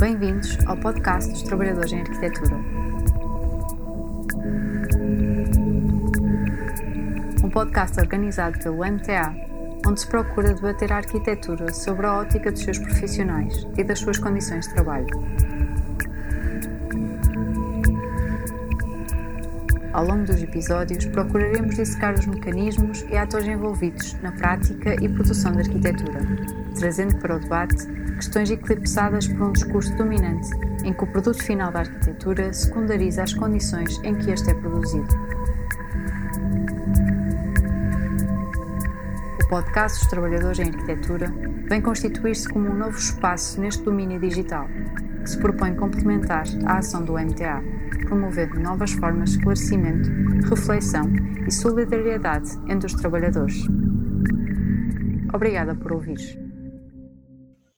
Bem-vindos ao podcast dos Trabalhadores em Arquitetura. Um podcast organizado pelo MTA, onde se procura debater a arquitetura sobre a ótica dos seus profissionais e das suas condições de trabalho. Ao longo dos episódios, procuraremos dissecar os mecanismos e atores envolvidos na prática e produção da arquitetura, trazendo para o debate questões eclipsadas por um discurso dominante em que o produto final da arquitetura secundariza as condições em que este é produzido. O podcast dos Trabalhadores em Arquitetura vem constituir-se como um novo espaço neste domínio digital, que se propõe complementar a ação do MTA, promovendo novas formas de esclarecimento, reflexão e solidariedade entre os trabalhadores. Obrigada por ouvir.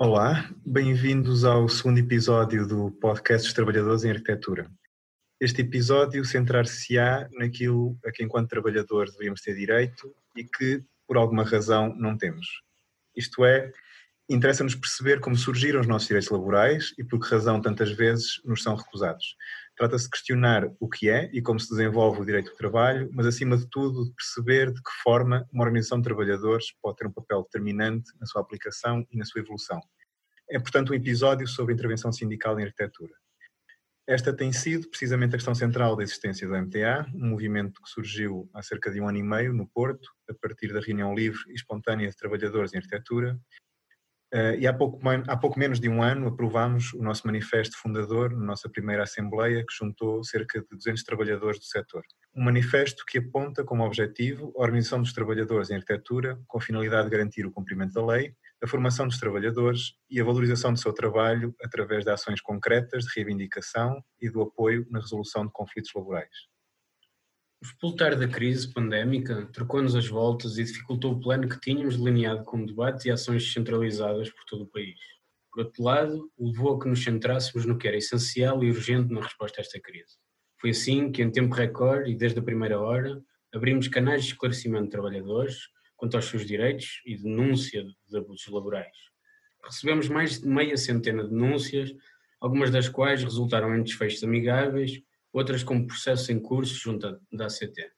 Olá, bem-vindos ao segundo episódio do podcast dos Trabalhadores em Arquitetura. Este episódio centrar-se-á naquilo a que, enquanto trabalhadores, deveríamos ter direito e que, por alguma razão, não temos. Isto é, interessa-nos perceber como surgiram os nossos direitos laborais e por que razão tantas vezes nos são recusados. Trata-se de questionar o que é e como se desenvolve o direito do trabalho, mas acima de tudo de perceber de que forma uma organização de trabalhadores pode ter um papel determinante na sua aplicação e na sua evolução. É, portanto, um episódio sobre intervenção sindical em arquitetura. Esta tem sido precisamente a questão central da existência do MTA, um movimento que surgiu há cerca de um ano e meio no Porto, a partir da reunião livre e espontânea de trabalhadores em arquitetura, e há pouco, há pouco, menos de um ano aprovámos o nosso manifesto fundador na nossa primeira Assembleia, que juntou cerca de 200 trabalhadores do setor. Um manifesto que aponta como objetivo a organização dos trabalhadores em arquitetura, com a finalidade de garantir o cumprimento da lei, a formação dos trabalhadores e a valorização do seu trabalho através de ações concretas de reivindicação e do apoio na resolução de conflitos laborais. O explotar da crise pandémica trocou-nos as voltas e dificultou o plano que tínhamos delineado com debates e ações centralizadas por todo o país. Por outro lado, levou a que nos centrássemos no que era essencial e urgente na resposta a esta crise. Foi assim que, em tempo recorde e desde a primeira hora, abrimos canais de esclarecimento de trabalhadores quanto aos seus direitos e denúncia de abusos laborais. Recebemos mais de meia centena de denúncias, algumas das quais resultaram em desfechos amigáveis outras como processos em curso junto da ACT.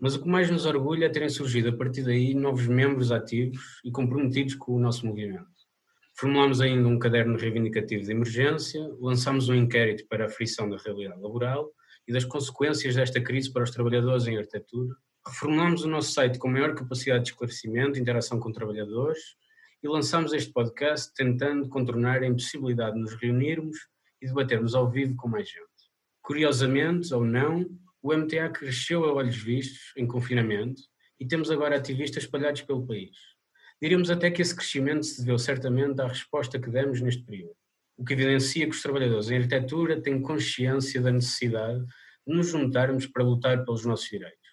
Mas o que mais nos orgulha é terem surgido a partir daí novos membros ativos e comprometidos com o nosso movimento. Formulamos ainda um caderno reivindicativo de emergência, lançamos um inquérito para a frição da realidade laboral e das consequências desta crise para os trabalhadores em arquitetura, reformulamos o nosso site com maior capacidade de esclarecimento e interação com trabalhadores e lançamos este podcast tentando contornar a impossibilidade de nos reunirmos e debatermos ao vivo com mais gente. Curiosamente, ou não, o MTA cresceu a olhos vistos em confinamento e temos agora ativistas espalhados pelo país. Diríamos até que esse crescimento se deveu certamente à resposta que demos neste período, o que evidencia que os trabalhadores em arquitetura têm consciência da necessidade de nos juntarmos para lutar pelos nossos direitos.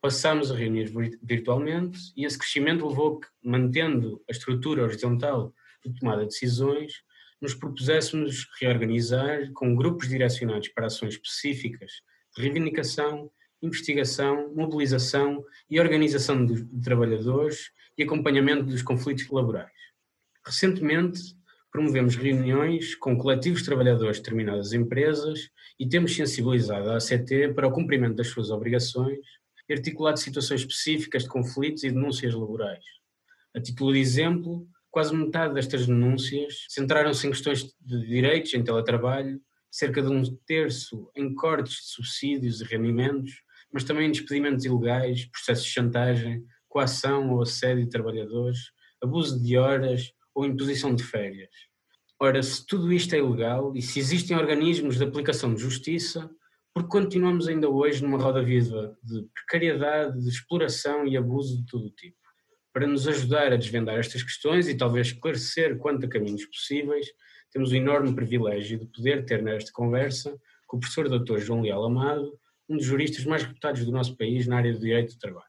Passámos a reunir virtualmente e esse crescimento levou que, mantendo a estrutura horizontal de tomada de decisões, nos propuséssemos reorganizar com grupos direcionados para ações específicas de reivindicação, investigação, mobilização e organização de, trabalhadores e acompanhamento dos conflitos laborais. Recentemente, promovemos reuniões com coletivos de trabalhadores de determinadas empresas e temos sensibilizado a ACT para o cumprimento das suas obrigações e articulado situações específicas de conflitos e denúncias laborais. A título de exemplo, quase metade destas denúncias centraram-se em questões de direitos em teletrabalho, cerca de um terço em cortes de subsídios e rendimentos, mas também em despedimentos ilegais, processos de chantagem, coação ou assédio de trabalhadores, abuso de horas ou imposição de férias. Ora, se tudo isto é ilegal e se existem organismos de aplicação de justiça, por que continuamos ainda hoje numa roda viva de precariedade, de exploração e abuso de todo o tipo? Para nos ajudar a desvendar estas questões e talvez esclarecer quanto a caminhos possíveis, temos o enorme privilégio de poder ter nesta conversa com o professor Dr. João Leal Amado, um dos juristas mais reputados do nosso país na área do direito do trabalho.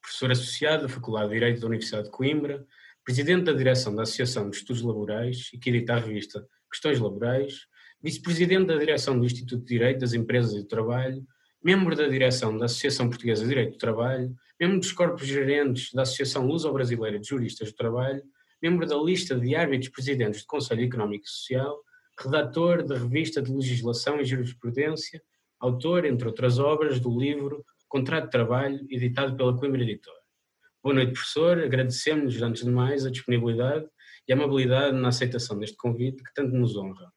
Professor associado da Faculdade de Direito da Universidade de Coimbra, presidente da direção da Associação de Estudos Laborais e que edita a revista Questões Laborais, vice-presidente da direção do Instituto de Direito das Empresas e do Trabalho, membro da direção da Associação Portuguesa de Direito do Trabalho, membro dos corpos gerentes da Associação Luso-Brasileira de Juristas do Trabalho, membro da lista de árbitros presidentes do Conselho Económico e Social, redator da revista de Legislação e Jurisprudência, autor, entre outras obras, do livro Contrato de Trabalho, editado pela Coimbra Editora. Boa noite, professor. Agradecemos, antes de mais, a disponibilidade e a amabilidade na aceitação deste convite que tanto nos honra.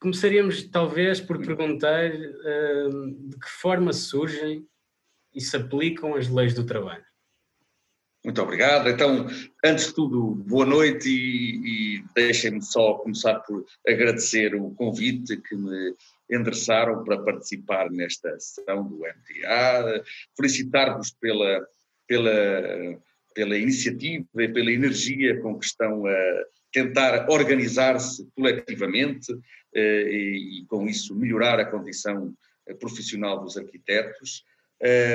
Começaríamos, talvez, por perguntar uh, de que forma surgem e se aplicam as leis do trabalho. Muito obrigado. Então, antes de tudo, boa noite e, e deixem-me só começar por agradecer o convite que me endereçaram para participar nesta sessão do MTA, felicitar-vos pela, pela, pela iniciativa e pela energia com que estão a tentar organizar-se coletivamente e, e, com isso melhorar a condição profissional dos arquitetos.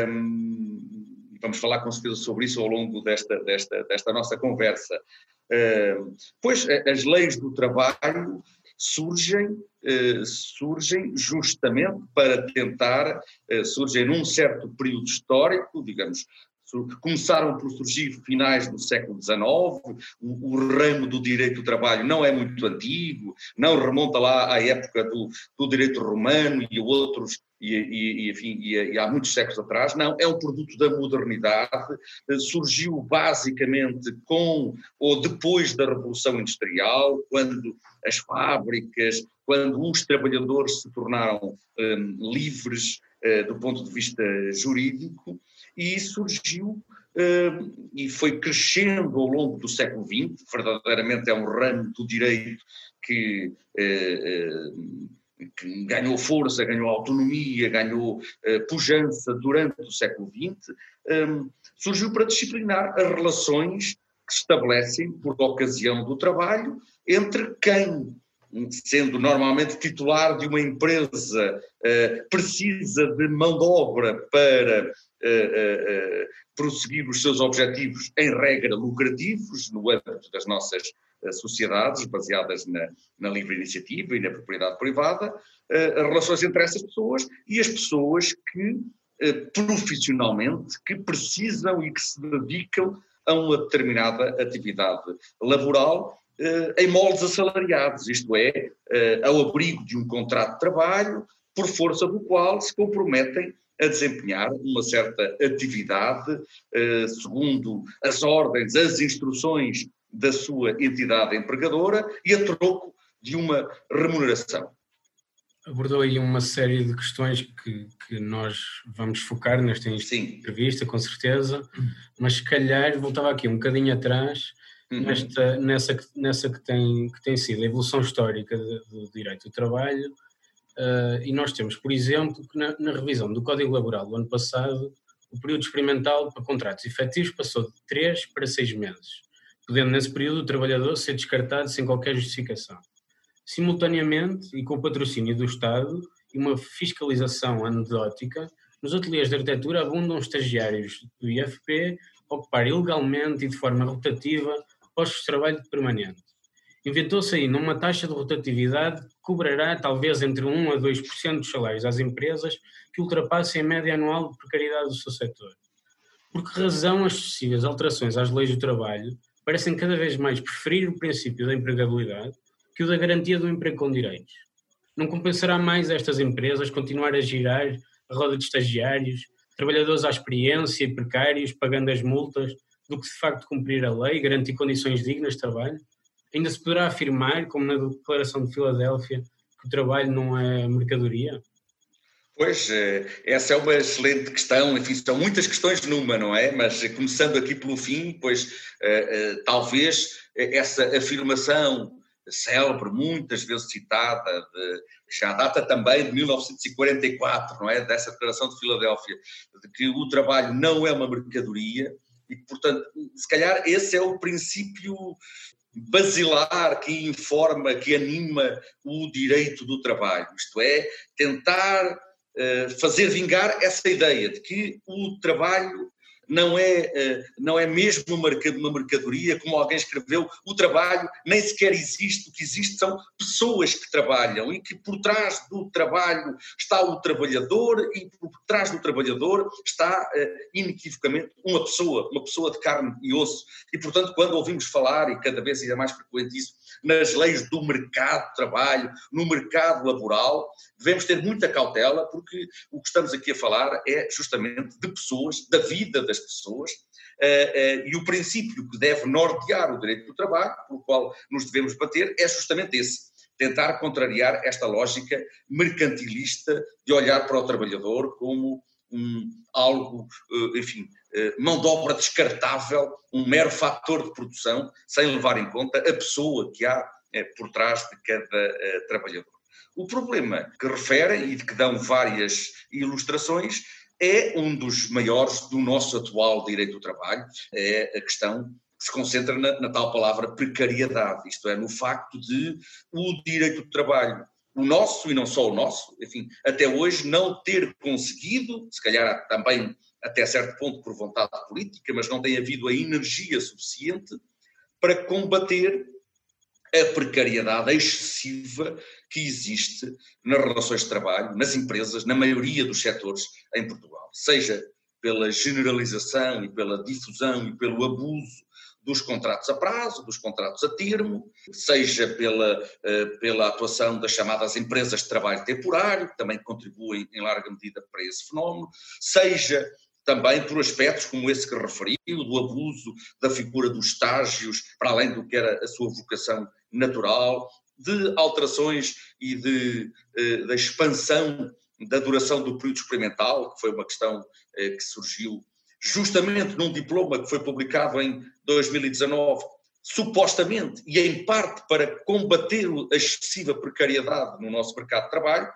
Um, vamos falar com certeza sobre isso ao longo desta, desta, desta nossa conversa. Uh, pois as leis do trabalho surgem, surgem justamente para tentar, surgem num certo período histórico, digamos, começaram por surgir finais do século XIX, o, o, ramo do direito do trabalho não é muito antigo, não remonta lá à época do, do direito romano e outros, e, e, enfim, e, e, há muitos séculos atrás, não, é um produto da modernidade, surgiu basicamente com ou depois da Revolução Industrial, quando as fábricas, quando os trabalhadores se tornaram um, livres uh, do ponto de vista jurídico, e surgiu uh, e foi crescendo ao longo do século XX, verdadeiramente é um ramo do direito que, uh, que ganhou força, ganhou autonomia, ganhou pujança durante o século XX, um, surgiu para disciplinar as relações que se estabelecem por ocasião do trabalho entre quem sendo normalmente titular de uma empresa, precisa de mão de obra para uh, prosseguir os seus objetivos, em regra lucrativos, no âmbito das nossas sociedades, baseadas na, na, livre iniciativa e na propriedade privada, as relações entre essas pessoas e as pessoas que, profissionalmente, que precisam e que se dedicam a uma determinada atividade laboral em moldes assalariados, isto é, ao abrigo de um contrato de trabalho, por força do qual se comprometem a desempenhar uma certa atividade eh, segundo as ordens, as instruções da sua entidade empregadora e a troco de uma remuneração. Abordou aí uma série de questões que, que nós vamos focar nesta Sim. entrevista, com certeza, mas se calhar voltava aqui um bocadinho atrás uhum. nesta, nessa, nessa que, tem, que tem sido a evolução histórica do direito do trabalho, Uh, e nós temos, por exemplo, que na, na, revisão do Código Laboral do ano passado, o período experimental para contratos efetivos passou de 3 para 6 meses, podendo nesse período o trabalhador ser descartado sem qualquer justificação. Simultaneamente, e com o patrocínio do Estado e uma fiscalização anedótica, nos ateliês de arquitetura abundam estagiários do IFP a ocupar ilegalmente e de forma rotativa postos de trabalho permanente. Inventou-se aí numa taxa de rotatividade que cobrará talvez entre 1 a 2% dos salários às empresas que ultrapassem a média anual de precariedade do seu setor. Por que razão as sucessivas alterações às leis do trabalho parecem cada vez mais preferir o princípio da empregabilidade que o da garantia do emprego com direitos? Não compensará mais estas empresas continuar a girar a roda de estagiários, trabalhadores à experiência e precários pagando as multas do que de facto cumprir a lei e garantir condições dignas de trabalho? ainda se poderá afirmar, como na Declaração de Filadélfia, que o trabalho não é mercadoria? Pois, eh, essa é uma excelente questão, enfim, são muitas questões numa, não é? Mas começando aqui pelo fim, pois eh, eh, talvez essa afirmação célebre, muitas vezes citada, de, já data também de 1944, não é? Dessa Declaração de Filadélfia, de que o trabalho não é uma mercadoria, e, portanto, se calhar esse é o princípio basilar que informa, que anima o direito do trabalho, isto é, tentar uh, fazer vingar essa ideia de que o trabalho não é, eh, não é mesmo uma mercadoria, como alguém escreveu, o trabalho nem sequer existe, o que existe são pessoas que trabalham e que por trás do trabalho está o trabalhador e por trás do trabalhador está eh, inequivocamente uma pessoa, uma pessoa de carne e osso. E portanto, quando ouvimos falar, e cada vez é mais frequente isso, nas leis do mercado de trabalho, no mercado laboral, devemos ter muita cautela, porque o que estamos aqui a falar é justamente de pessoas, da vida das pessoas, Uh, uh, e o princípio que deve nortear o direito do trabalho, pelo qual nos devemos bater, é justamente esse: tentar contrariar esta lógica mercantilista de olhar para o trabalhador como um, algo, uh, enfim, mão de obra descartável, um mero fator de produção, sem levar em conta a pessoa que há por trás de cada trabalhador. O problema que referem e de que dão várias ilustrações é um dos maiores do nosso atual direito do trabalho, é a questão que se concentra na, na, tal palavra precariedade, isto é, no facto de o direito do trabalho, o nosso e não só o nosso, enfim, até hoje não ter conseguido, se calhar também até certo ponto por vontade política, mas não tem havido a energia suficiente para combater a precariedade excessiva que existe nas relações de trabalho, nas empresas, na maioria dos setores em Portugal, seja pela generalização e pela difusão e pelo abuso dos contratos a prazo, dos contratos a termo, seja pela, eh, pela atuação das chamadas empresas de trabalho temporário, que também contribuem em larga medida para esse fenómeno, seja também por aspectos como esse que referiu, do abuso da figura dos estágios, para além do que era a sua vocação natural, de alterações e de, eh, da expansão da duração do período experimental, que foi uma questão eh, que surgiu justamente num diploma que foi publicado em 2019, supostamente e em parte para combater a excessiva precariedade no nosso mercado de trabalho,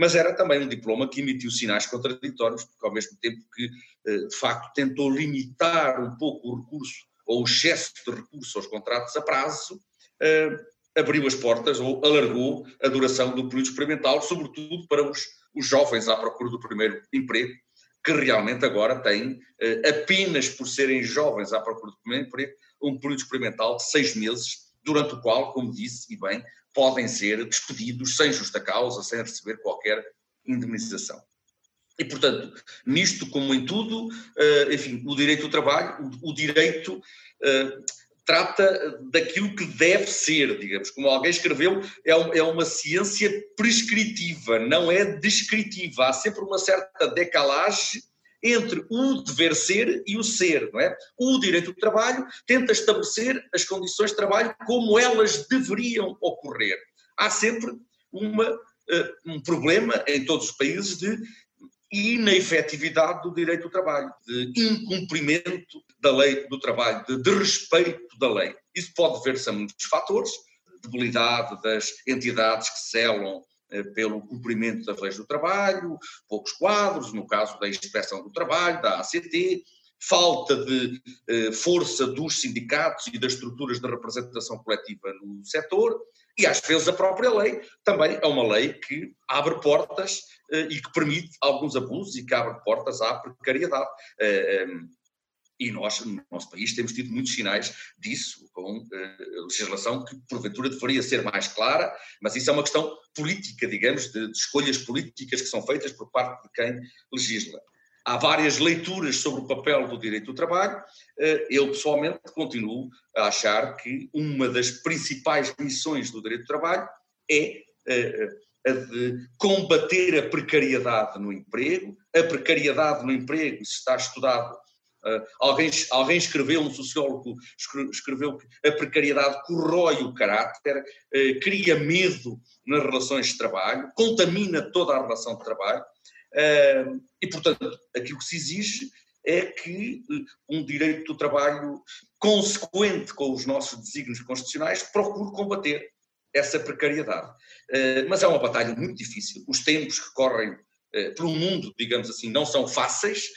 mas era também um diploma que emitiu sinais contraditórios, porque ao mesmo tempo que, eh, de facto, tentou limitar um pouco o recurso ou o excesso de recurso aos contratos a prazo, abriu as portas ou alargou a duração do período experimental, sobretudo para os, os jovens à procura do primeiro emprego, que realmente agora têm, eh, apenas por serem jovens à procura do primeiro emprego, um período experimental de seis meses, durante o qual, como disse, e bem, podem ser despedidos sem justa causa, sem receber qualquer indemnização. E, portanto, nisto como em tudo, eh, enfim, o direito do trabalho, o direito eh, trata daquilo que deve ser, digamos, como alguém escreveu, é, é uma ciência prescritiva, não é descritiva. Há sempre uma certa decalagem entre o dever ser e o ser, não é? O direito do trabalho tenta estabelecer as condições de trabalho como elas deveriam ocorrer. Há sempre uma, uh, um problema em todos os países de e na efetividade do direito do trabalho, de incumprimento da lei do trabalho, de desrespeito da lei. Isso pode ver-se a muitos fatores, debilidade das entidades que selam pelo cumprimento das leis do trabalho, poucos quadros, no caso da inspeção do trabalho, da ACT, falta de eh, força dos sindicatos e das estruturas de representação coletiva no setor, e às vezes a própria lei também é uma lei que abre portas eh, e que permite alguns abusos e que abre portas à precariedade. Eh, ehm, e nós, no nosso país, temos tido muitos sinais disso, com eh, legislação que porventura deveria ser mais clara, mas isso é uma questão política, digamos, de, de escolhas políticas que são feitas por parte de quem legisla. Há várias leituras sobre o papel do direito do trabalho. Eh, eu, pessoalmente, continuo a achar que uma das principais missões do direito do trabalho é eh, a de combater a precariedade no emprego. A precariedade no emprego, se está estudado, alguém, alguém escreveu, um sociólogo escreveu que a precariedade corrói o caráter, uh, cria medo nas relações de trabalho, contamina toda a relação de trabalho e, portanto, aquilo que se exige é que eh, um direito do trabalho consequente com os nossos desígnios constitucionais procure combater essa precariedade. Eh, mas é uma batalha muito difícil. Os tempos que correm eh, pelo mundo, digamos assim, não são fáceis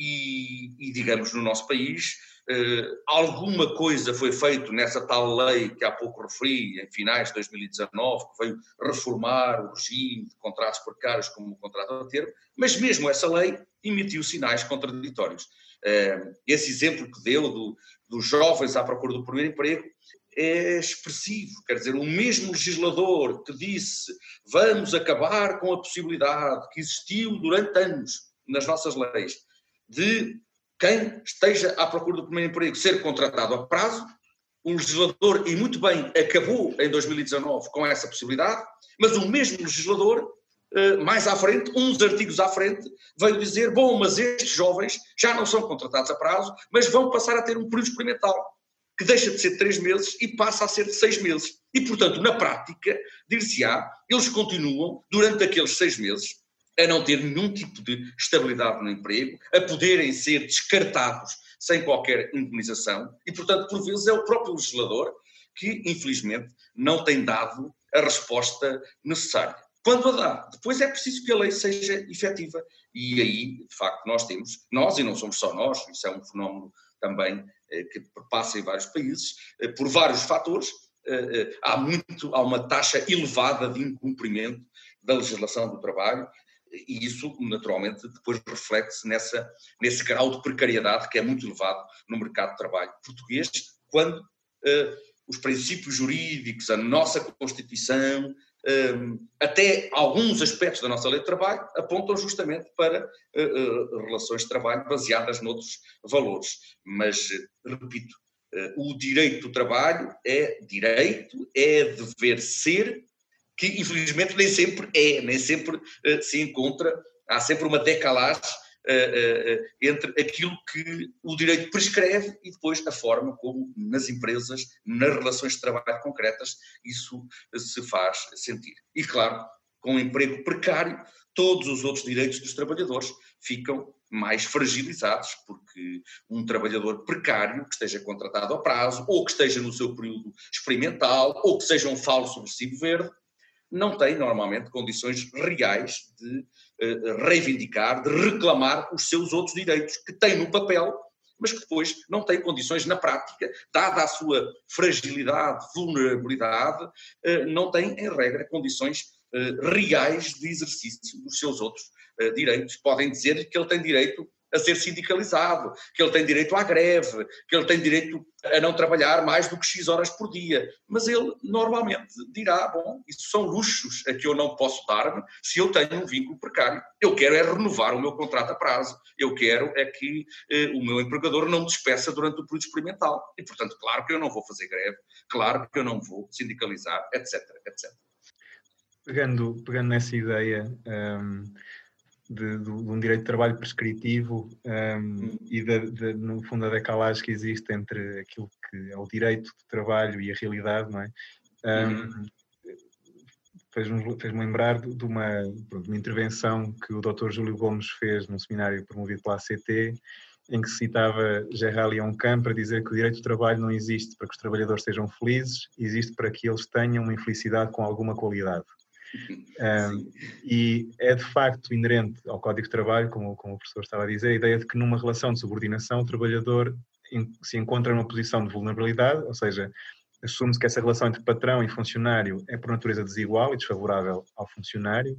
e, e digamos, no nosso país, Uh, alguma coisa foi feito nessa tal lei que há pouco referi, em finais de 2019, que veio reformar o regime de contratos precários como o contrato a termo, mas mesmo essa lei emitiu sinais contraditórios. Uh, esse exemplo que deu do, dos jovens à procura do primeiro emprego é expressivo, quer dizer, o mesmo legislador que disse vamos acabar com a possibilidade que existiu durante anos nas nossas leis de quem esteja à procura do primeiro emprego ser contratado a prazo, o legislador, e muito bem, acabou em 2019 com essa possibilidade, mas o mesmo legislador, eh, mais à frente, uns artigos à frente, veio dizer: bom, mas estes jovens já não são contratados a prazo, mas vão passar a ter um período experimental, que deixa de ser de três meses e passa a ser de seis meses. E, portanto, na prática, dir-se-á, eles continuam, durante aqueles seis meses, a não ter nenhum tipo de estabilidade no emprego, a poderem ser descartados sem qualquer indemnização, e, portanto, por vezes é o próprio legislador que, infelizmente, não tem dado a resposta necessária. Quando a dá, depois é preciso que a lei seja efetiva. E aí, de facto, nós temos, nós e não somos só nós, isso é um fenómeno também eh, que passa em vários países, eh, por vários fatores, eh, há muito, há uma taxa elevada de incumprimento da legislação do trabalho e isso naturalmente depois reflete-se nessa, nesse grau de precariedade que é muito elevado no mercado de trabalho português, quando uh, os princípios jurídicos, a nossa Constituição, um, até alguns aspectos da nossa lei de trabalho apontam justamente para uh, uh, relações de trabalho baseadas noutros valores. Mas, repito, o direito do trabalho é direito, é dever ser que infelizmente nem sempre é, nem sempre uh, se encontra, há sempre uma decalagem uh, uh, entre aquilo que o direito prescreve e depois a forma como nas empresas, nas relações de trabalho concretas, isso se faz sentir. E claro, com o emprego precário, todos os outros direitos dos trabalhadores ficam mais fragilizados, porque um trabalhador precário que esteja contratado a prazo, ou que esteja no seu período experimental, ou que seja um falso recibo verde, não tem normalmente condições reais de uh, reivindicar, de reclamar os seus outros direitos, que tem no papel, mas que depois não tem condições na prática, dada a sua fragilidade, vulnerabilidade, uh, não tem, em regra, condições uh, reais de exercício dos seus outros direitos. Podem dizer que ele tem direito a ser sindicalizado, que ele tem direito à greve, que ele tem direito a não trabalhar mais do que X horas por dia. Mas ele normalmente dirá: bom, isso são luxos a que eu não posso dar-me se eu tenho um vínculo precário. Eu quero é renovar o meu contrato a prazo. Eu quero é que eh, o meu empregador não me despeça durante o período experimental. E, portanto, claro que eu não vou fazer greve, claro que eu não vou sindicalizar, etc, etc. Pegando, pegando nessa ideia. Um de, de, um direito de trabalho prescritivo um, e, de, de, no fundo, a decalagem que existe entre aquilo que é o direito de trabalho e a realidade, não é? Um, uhum. Fez-me fez lembrar de uma, de uma intervenção que o Dr. Júlio Gomes fez num seminário promovido pela ACT, em que citava Gerard Leon Camp para dizer que o direito de trabalho não existe para que os trabalhadores sejam felizes, existe para que eles tenham uma infelicidade com alguma qualidade. Um, e é de facto inerente ao Código de Trabalho, como, como o professor estava a dizer, a ideia de que numa relação de subordinação o trabalhador se encontra numa posição de vulnerabilidade, ou seja, assume-se que essa relação entre patrão e funcionário é por natureza desigual e desfavorável ao funcionário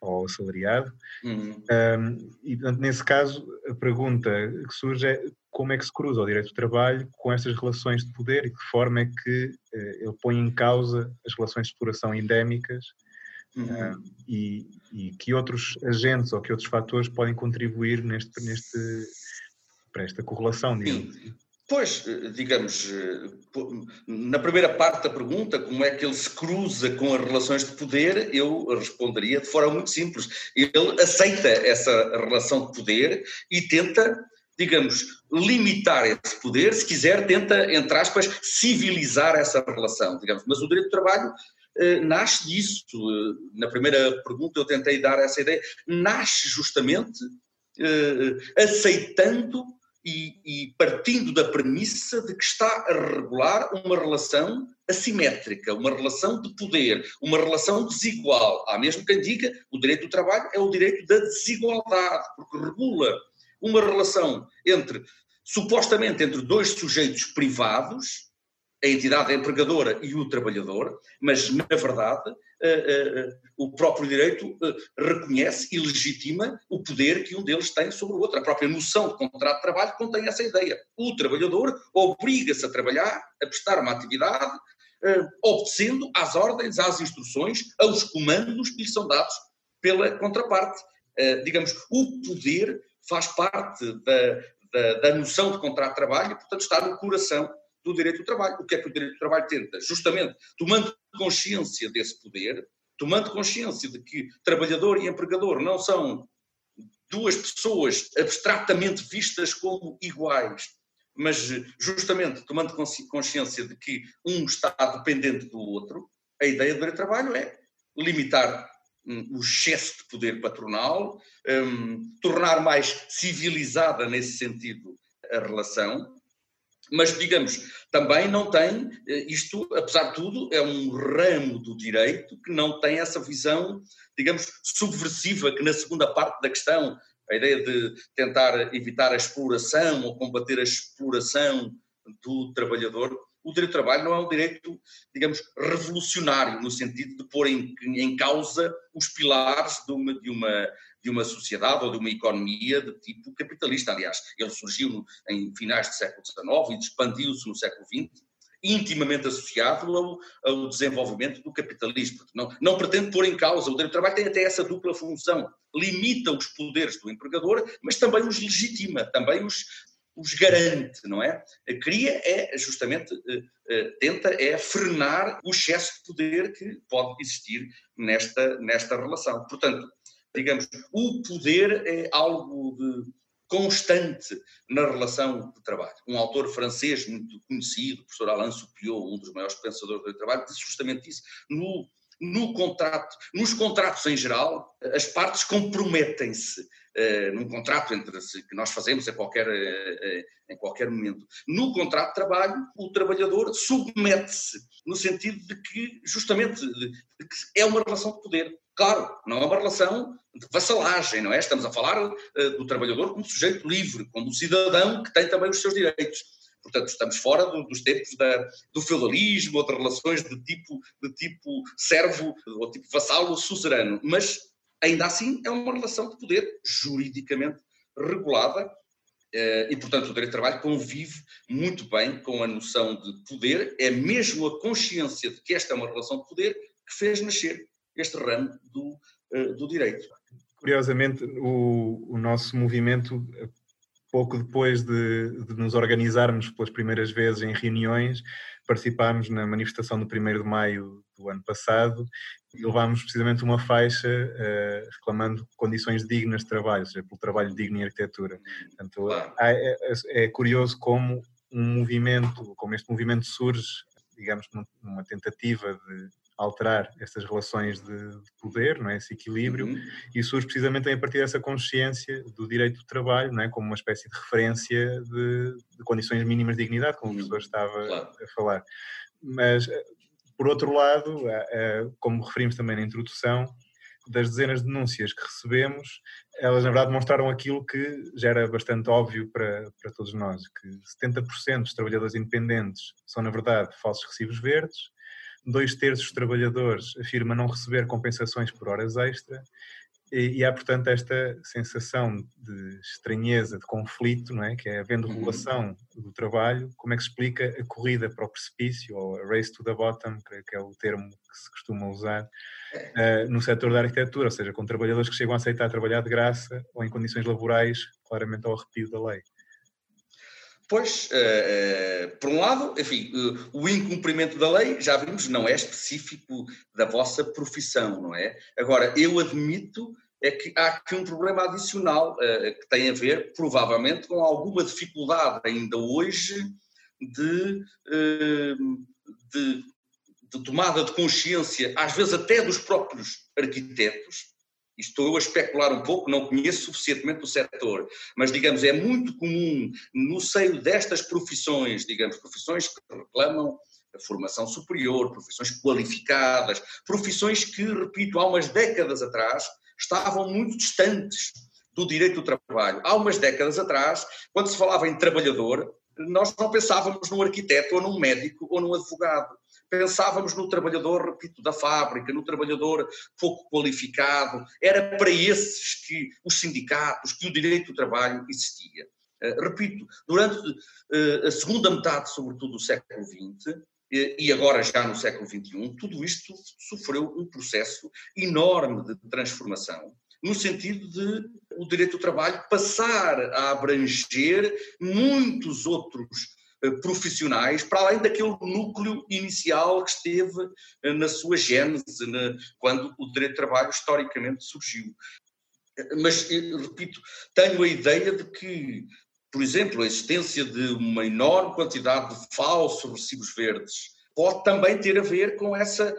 ou ao assalariado. Uhum. Um, e nesse caso, a pergunta que surge é como é que se cruza o direito do trabalho com estas relações de poder e de que forma é que eh, ele põe em causa as relações de exploração endémicas Uhum. e, e, que outros agentes ou que outros fatores podem contribuir neste, neste, para esta correlação, digamos. Sim. Pois, digamos, na primeira parte da pergunta, como é que ele se cruza com as relações de poder, eu responderia de forma muito simples. Ele aceita essa relação de poder e tenta, digamos, limitar esse poder, se quiser, tenta, entre aspas, civilizar essa relação, digamos. Mas o direito do trabalho nasce disso. Eh, na primeira pergunta eu tentei dar essa ideia. Nasce justamente eh, aceitando e, e, partindo da premissa de que está a regular uma relação assimétrica, uma relação de poder, uma relação desigual. Há mesmo quem diga o direito do trabalho é o direito da desigualdade, porque regula uma relação entre, supostamente, entre dois sujeitos privados, a entidade empregadora e o trabalhador, mas, na verdade, uh, uh, o próprio direito reconhece e legitima o poder que um deles tem sobre o outro. A própria noção de contrato de trabalho contém essa ideia. O trabalhador obriga-se a trabalhar, a prestar uma atividade, obedecendo às ordens, às instruções, aos comandos que lhe são dados pela contraparte. digamos, o poder faz parte da, da, da noção de contrato de trabalho e, portanto, está no coração do direito do trabalho. O que é que o direito do trabalho tenta? Justamente, tomando consciência desse poder, tomando consciência de que trabalhador e empregador não são duas pessoas abstratamente vistas como iguais, mas justamente tomando consciência de que um está dependente do outro, a ideia do direito do trabalho é limitar um, o excesso de poder patronal, um, tornar mais civilizada nesse sentido a relação, mas digamos, também não tem, eh, isto, apesar de tudo, é um ramo do direito que não tem essa visão, digamos, subversiva, que na segunda parte da questão, a ideia de tentar evitar a exploração ou combater a exploração do trabalhador, o direito do trabalho não é um direito, digamos, revolucionário, no sentido de pôr em, em causa os pilares de uma, de, uma, de uma sociedade ou de uma economia de tipo capitalista. Aliás, ele surgiu em finais do século XIX e expandiu-se no século XX, intimamente associado ao, ao, desenvolvimento do capitalismo. Não, não pretende pôr em causa, o direito do trabalho tem até essa dupla função, limita os poderes do empregador, mas também os legitima, também os, os garante, não é? Cria é justamente, eh, eh, tenta é frenar o excesso de poder que pode existir nesta, nesta relação. Portanto, digamos, o poder é algo de constante na relação de trabalho. Um autor francês muito conhecido, o professor Alain Soupiot, um dos maiores pensadores do trabalho, disse justamente isso. No, no contrato, nos contratos em geral, as partes comprometem-se uh, num contrato entre que nós fazemos a qualquer, uh, em qualquer momento. No contrato de trabalho, o trabalhador submete-se no sentido de que, justamente, de, de que é uma relação de poder. Claro, não é uma relação de vassalagem, não é? Estamos a falar uh, do trabalhador como sujeito livre, como cidadão que tem também os seus direitos. Portanto, estamos fora do, dos tempos da, do feudalismo ou de relações de tipo, de tipo servo ou tipo vassalo suzerano. Mas ainda assim é uma relação de poder juridicamente regulada eh, e, portanto, o direito de trabalho convive muito bem com a noção de poder, é mesmo a consciência de que esta é uma relação de poder que fez nascer este ramo do, eh, do direito. Curiosamente, o, o nosso movimento, pouco depois de, de nos organizarmos pelas primeiras vezes em reuniões, participámos na manifestação do 1 de maio do ano passado e levámos precisamente uma faixa uh, reclamando condições dignas de trabalho, ou seja, pelo trabalho digno em arquitetura. Portanto, é, é, é, curioso como um movimento, como este movimento surge, digamos, numa tentativa de alterar estas relações de, de poder, não é? esse equilíbrio, uhum. e surge precisamente a partir dessa consciência do direito do trabalho, não é? como uma espécie de referência de, de condições mínimas de dignidade, como uhum. o professor estava claro. a falar. Mas, eh, por outro lado, eh, eh, como referimos também na introdução, das dezenas de denúncias que recebemos, elas na verdade mostraram aquilo que já era bastante óbvio para, para todos nós, que 70% dos trabalhadores independentes são na verdade falsos recibos verdes, dois terços dos trabalhadores afirma não receber compensações por horas extra e, e, há, portanto, esta sensação de estranheza, de conflito, não é? que é havendo uhum. regulação do trabalho, como é que se explica a corrida para o precipício, ou a race to the bottom, que, que é o termo que se costuma usar, uh, no setor da arquitetura, ou seja, com trabalhadores que chegam a aceitar trabalhar de graça ou em condições laborais claramente ao arrepio da lei. Pois, uh, por um lado, enfim, uh, o incumprimento da lei, já vimos, não é específico da vossa profissão, não é? Agora, eu admito é que há aqui um problema adicional que tem a ver, provavelmente, com alguma dificuldade ainda hoje de, de, de tomada de consciência, às vezes até dos próprios arquitetos, estou a especular um pouco, não conheço suficientemente o setor, mas digamos, é muito comum no seio destas profissões, digamos, profissões que reclamam a formação superior, profissões qualificadas, profissões que, repito, há umas décadas atrás estavam muito distantes do direito do trabalho. Há umas décadas atrás, quando se falava em trabalhador, nós não pensávamos num arquiteto ou num médico ou num advogado pensávamos no trabalhador, repito, da fábrica, no trabalhador pouco qualificado, era para esses que os sindicatos, que o direito do trabalho existia. Uh, repito, durante uh, a segunda metade, sobretudo, do século XX, e agora já no século XXI, tudo isto sofreu um processo enorme de transformação, no sentido de o direito do trabalho passar a abranger muitos outros profissionais, para além daquele núcleo inicial que esteve na sua gênese, quando o direito de trabalho historicamente surgiu. Mas, repito, tenho a ideia de que, por exemplo, a existência de uma enorme quantidade de falsos recibos verdes pode também ter a ver com essa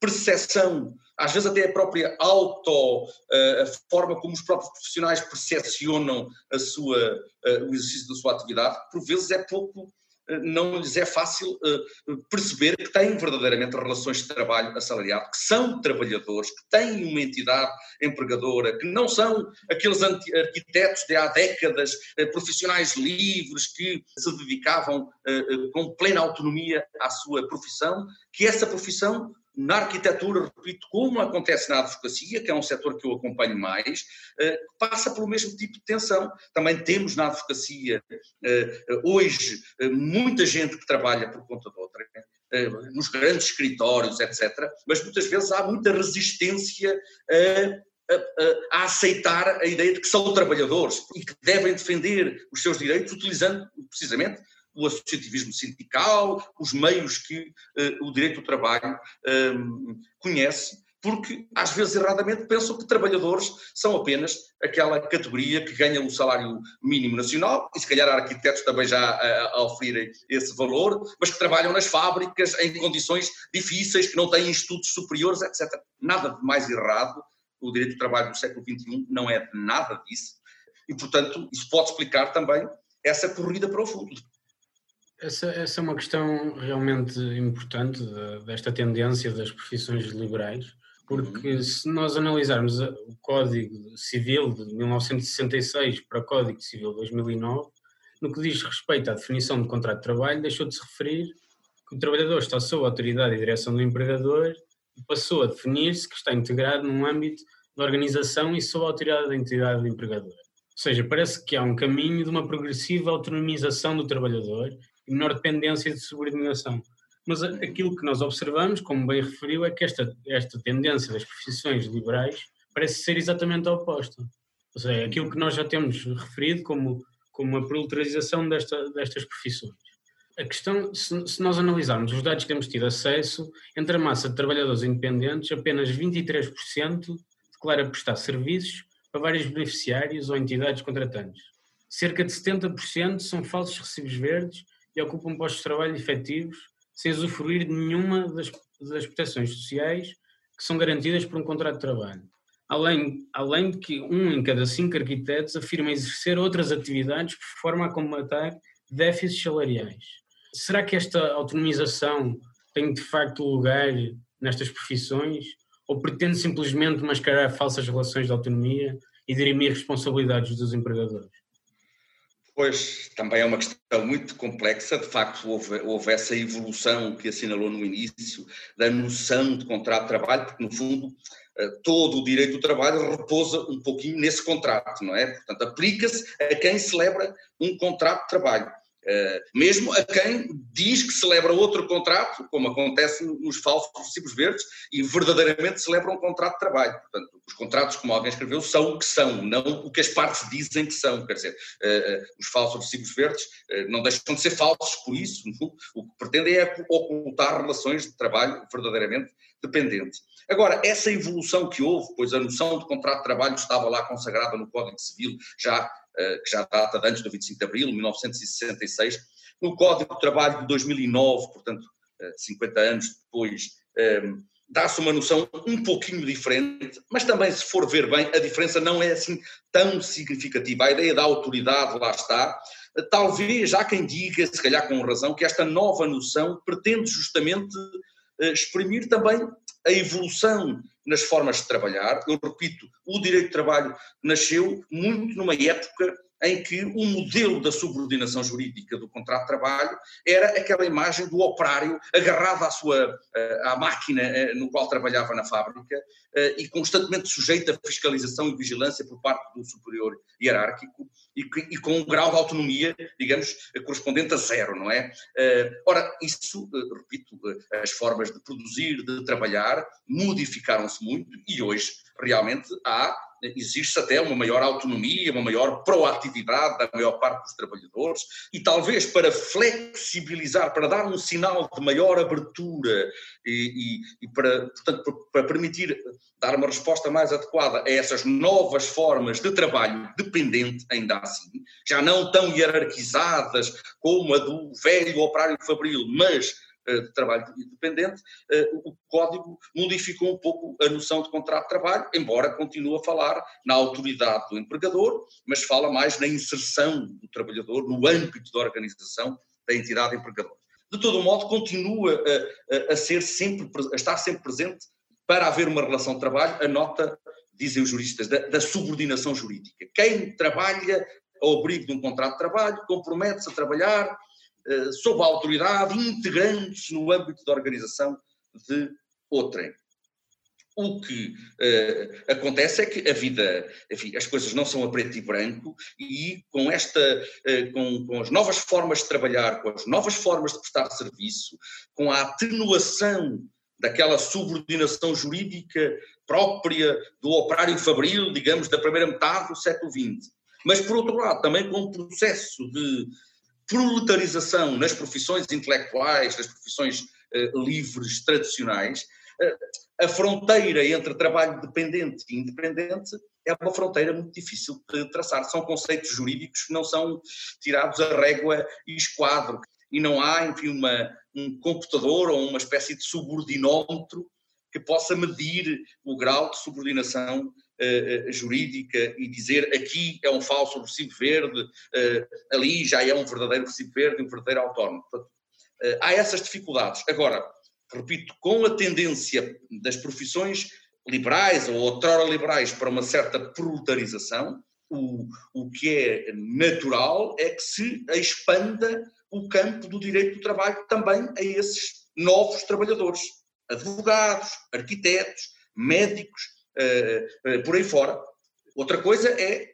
percepção às vezes até a própria auto, eh, a forma como os próprios profissionais percepcionam a sua, eh, o exercício da sua atividade, por vezes é pouco, eh, não lhes é fácil perceber que têm verdadeiramente relações de trabalho assalariado, que são trabalhadores, que têm uma entidade empregadora, que não são aqueles arquitetos de há décadas, profissionais livres que se dedicavam com plena autonomia à sua profissão, que essa profissão na arquitetura, repito, como acontece na advocacia, que é um setor que eu acompanho mais, eh, passa pelo mesmo tipo de tensão. Também temos na advocacia, eh, hoje, eh, muita gente que trabalha por conta de outra, nos grandes escritórios, etc., mas muitas vezes há muita resistência a, a, a, aceitar a ideia de que são trabalhadores e que devem defender os seus direitos utilizando precisamente o associativismo sindical, os meios que uh, o direito do trabalho um, conhece, porque às vezes erradamente pensam que trabalhadores são apenas aquela categoria que ganha o salário mínimo nacional, e se calhar arquitetos também já uh, oferirem esse valor, mas que trabalham nas fábricas em condições difíceis, que não têm estudos superiores, etc. Nada de mais errado, o direito do trabalho do século XXI não é nada disso, e portanto isso pode explicar também essa corrida para o fundo. Essa, essa é uma questão realmente importante desta tendência das profissões liberais, porque uhum. se nós analisarmos o Código Civil de 1966 para o Código Civil de 2009, no que diz respeito à definição de contrato de trabalho, deixou de se referir que o trabalhador está sob a autoridade e direção do empregador e passou a definir-se que está integrado num âmbito de organização e sob a autoridade da entidade do empregador. Ou seja, parece que há um caminho de uma progressiva autonomização do trabalhador e menor dependência de subordinação. Mas aquilo que nós observamos, como bem referiu, é que esta, esta tendência das profissões liberais parece ser exatamente a oposta. Ou seja, é aquilo que nós já temos referido como, como a proletarização desta, destas profissões. A questão, se, se, nós analisarmos os dados que temos tido acesso, entre a massa de trabalhadores independentes, apenas 23% declara prestar serviços para vários beneficiários ou entidades contratantes. Cerca de 70% são falsos recibos verdes e ocupam postos de trabalho efetivos sem usufruir de nenhuma das, das proteções sociais que são garantidas por um contrato de trabalho. Além, além de que um em cada cinco arquitetos afirma exercer outras atividades por forma a combater déficits salariais. Será que esta autonomização tem de facto lugar nestas profissões ou pretende simplesmente mascarar falsas relações de autonomia e dirimir responsabilidades dos empregadores? Pois, também é uma questão muito complexa. De facto, houve, houve, essa evolução que assinalou no início da noção de contrato de trabalho, porque, no fundo, eh, todo o direito do trabalho repousa um pouquinho nesse contrato, não é? Portanto, aplica-se a quem celebra um contrato de trabalho. Eh, mesmo a quem diz que celebra outro contrato, como acontece nos falsos recibos verdes, e verdadeiramente celebra um contrato de trabalho. Portanto, os contratos, como alguém escreveu, são o que são, não o que as partes dizem que são. Quer dizer, uh, uh, os falsos recibos verdes não deixam de ser falsos por isso. O que pretendem é ocultar relações de trabalho verdadeiramente dependentes. Agora, essa evolução que houve, pois a noção de contrato de trabalho estava lá consagrada no Código Civil já eh, que já data de antes do 25 de abril, 1966, no Código de Trabalho de 2009, portanto, 50 eh, anos depois, eh, dá-se uma noção um pouquinho diferente, mas também, se for ver bem, a diferença não é assim tão significativa. A ideia da autoridade lá está. Talvez há quem diga, se calhar com razão, que esta nova noção pretende justamente exprimir também a evolução nas formas de trabalhar. Eu repito, o direito de trabalho nasceu muito numa época em que o modelo da subordinação jurídica do contrato de trabalho era aquela imagem do operário agarrado à sua eh, à máquina eh, no qual trabalhava na fábrica eh, e constantemente sujeito a fiscalização e vigilância por parte do superior hierárquico e, e com um grau de autonomia, digamos, correspondente a zero, não é? Ora, isso, repito, as formas de produzir, de trabalhar, modificaram-se muito e hoje realmente há existe até uma maior autonomia, uma maior proatividade da maior parte dos trabalhadores e talvez para flexibilizar, para dar um sinal de maior abertura e, e, e para, portanto, para permitir dar uma resposta mais adequada a essas novas formas de trabalho dependente, ainda assim, já não tão hierarquizadas como a do velho operário fabril, mas de trabalho independente, eh, o código modificou um pouco a noção de contrato de trabalho, embora continue a falar na autoridade do empregador, mas fala mais na inserção do trabalhador no âmbito da organização da entidade empregadora. De todo modo, continua a, a, ser sempre, a estar sempre presente para haver uma relação de trabalho, a nota, dizem os juristas, da, da subordinação jurídica. Quem trabalha ao abrigo de um contrato de trabalho compromete-se a trabalhar eh, sob a autoridade, integrantes no âmbito da organização de outrem. O que uh, acontece é que a vida, enfim, as coisas não são a preto e branco e com esta, uh, com, com, as novas formas de trabalhar, com as novas formas de prestar serviço, com a atenuação daquela subordinação jurídica própria do operário fabril, digamos, da primeira metade do século XX. Mas, por outro lado, também com um processo de proletarização nas profissões intelectuais, nas profissões uh, livres, tradicionais, uh, a fronteira entre trabalho dependente e independente é uma fronteira muito difícil de traçar. São conceitos jurídicos que não são tirados a régua e esquadro. E não há, enfim, uma, um computador ou uma espécie de subordinómetro que possa medir o grau de subordinação uh, jurídica e dizer aqui é um falso recibo verde, uh, ali já é um verdadeiro recibo verde, um verdadeiro autónomo. Portanto, uh, há essas dificuldades. Agora, repito, com a tendência das profissões liberais ou outrora liberais para uma certa proletarização, o, o que é natural é que se expanda o campo do direito do trabalho também a esses novos trabalhadores, advogados, arquitetos, médicos, uh, por aí fora. Outra coisa é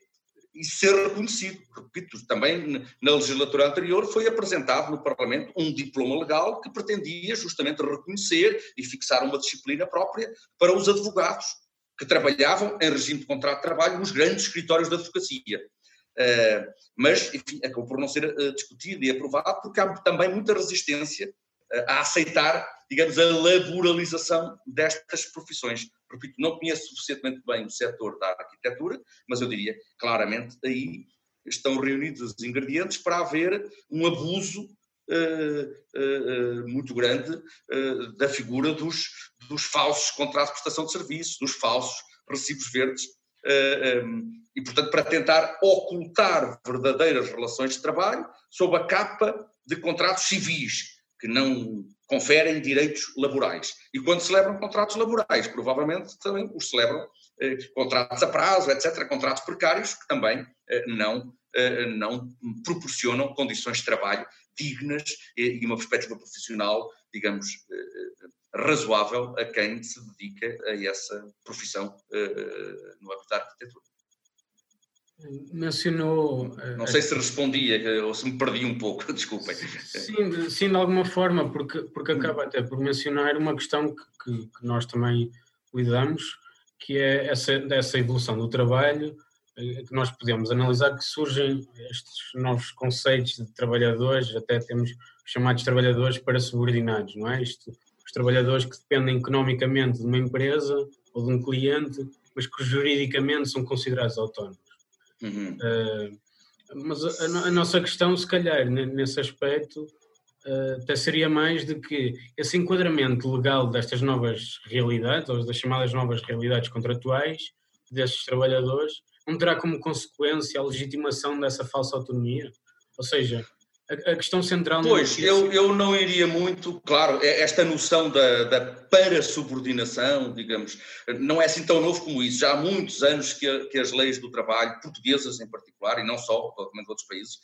ser reconhecido. Repito, também na legislatura anterior foi apresentado no Parlamento um diploma legal que pretendia justamente reconhecer e fixar uma disciplina própria para os advogados que trabalhavam em regime de contrato de trabalho nos grandes escritórios da advocacia. Uh, mas, enfim, acabou por não ser uh, discutido e aprovado porque há também muita resistência a aceitar, digamos, a laboralização destas profissões. Repito, não conheço suficientemente bem o setor da arquitetura, mas eu diria claramente aí estão reunidos os ingredientes para haver um abuso uh, uh, muito grande uh, da figura dos, dos falsos contratos de prestação de serviço, dos falsos recibos verdes, um, e portanto para tentar ocultar verdadeiras relações de trabalho sob a capa de contratos civis, que não conferem direitos laborais. E quando celebram contratos laborais, provavelmente também os celebram eh, contratos a prazo, etc., contratos precários que também eh, não, eh, não proporcionam condições de trabalho dignas e, uma perspectiva profissional, digamos, eh, eh, razoável a quem se dedica a essa profissão eh, no âmbito da arquitetura. Mencionou. Eh, Não sei se respondia eh, ou se me perdi um pouco, desculpem. Sim, sim, de alguma forma, porque, porque acaba até por mencionar uma questão que, que, que nós também lidamos, que é essa, essa evolução do trabalho, eh, que nós podemos analisar que surgem estes novos conceitos de trabalhadores, até temos chamados trabalhadores para subordinados, não é? Isto, os trabalhadores que dependem economicamente de uma empresa ou de um cliente, mas que juridicamente são considerados autónomos. Uhum. Uh, mas a, a, nossa questão, se calhar, nesse aspecto, uh, até seria mais de que esse enquadramento legal destas novas realidades, ou das chamadas novas realidades contratuais, destes trabalhadores, não terá como consequência a legitimação dessa falsa autonomia? Ou seja, a, questão central. Pois, eu, eu não iria muito, claro, é esta noção da, da para-subordinação, digamos, não é assim tão novo como isso. Já há muitos anos que, que as leis do trabalho, portuguesas em particular, e não só, de outros países,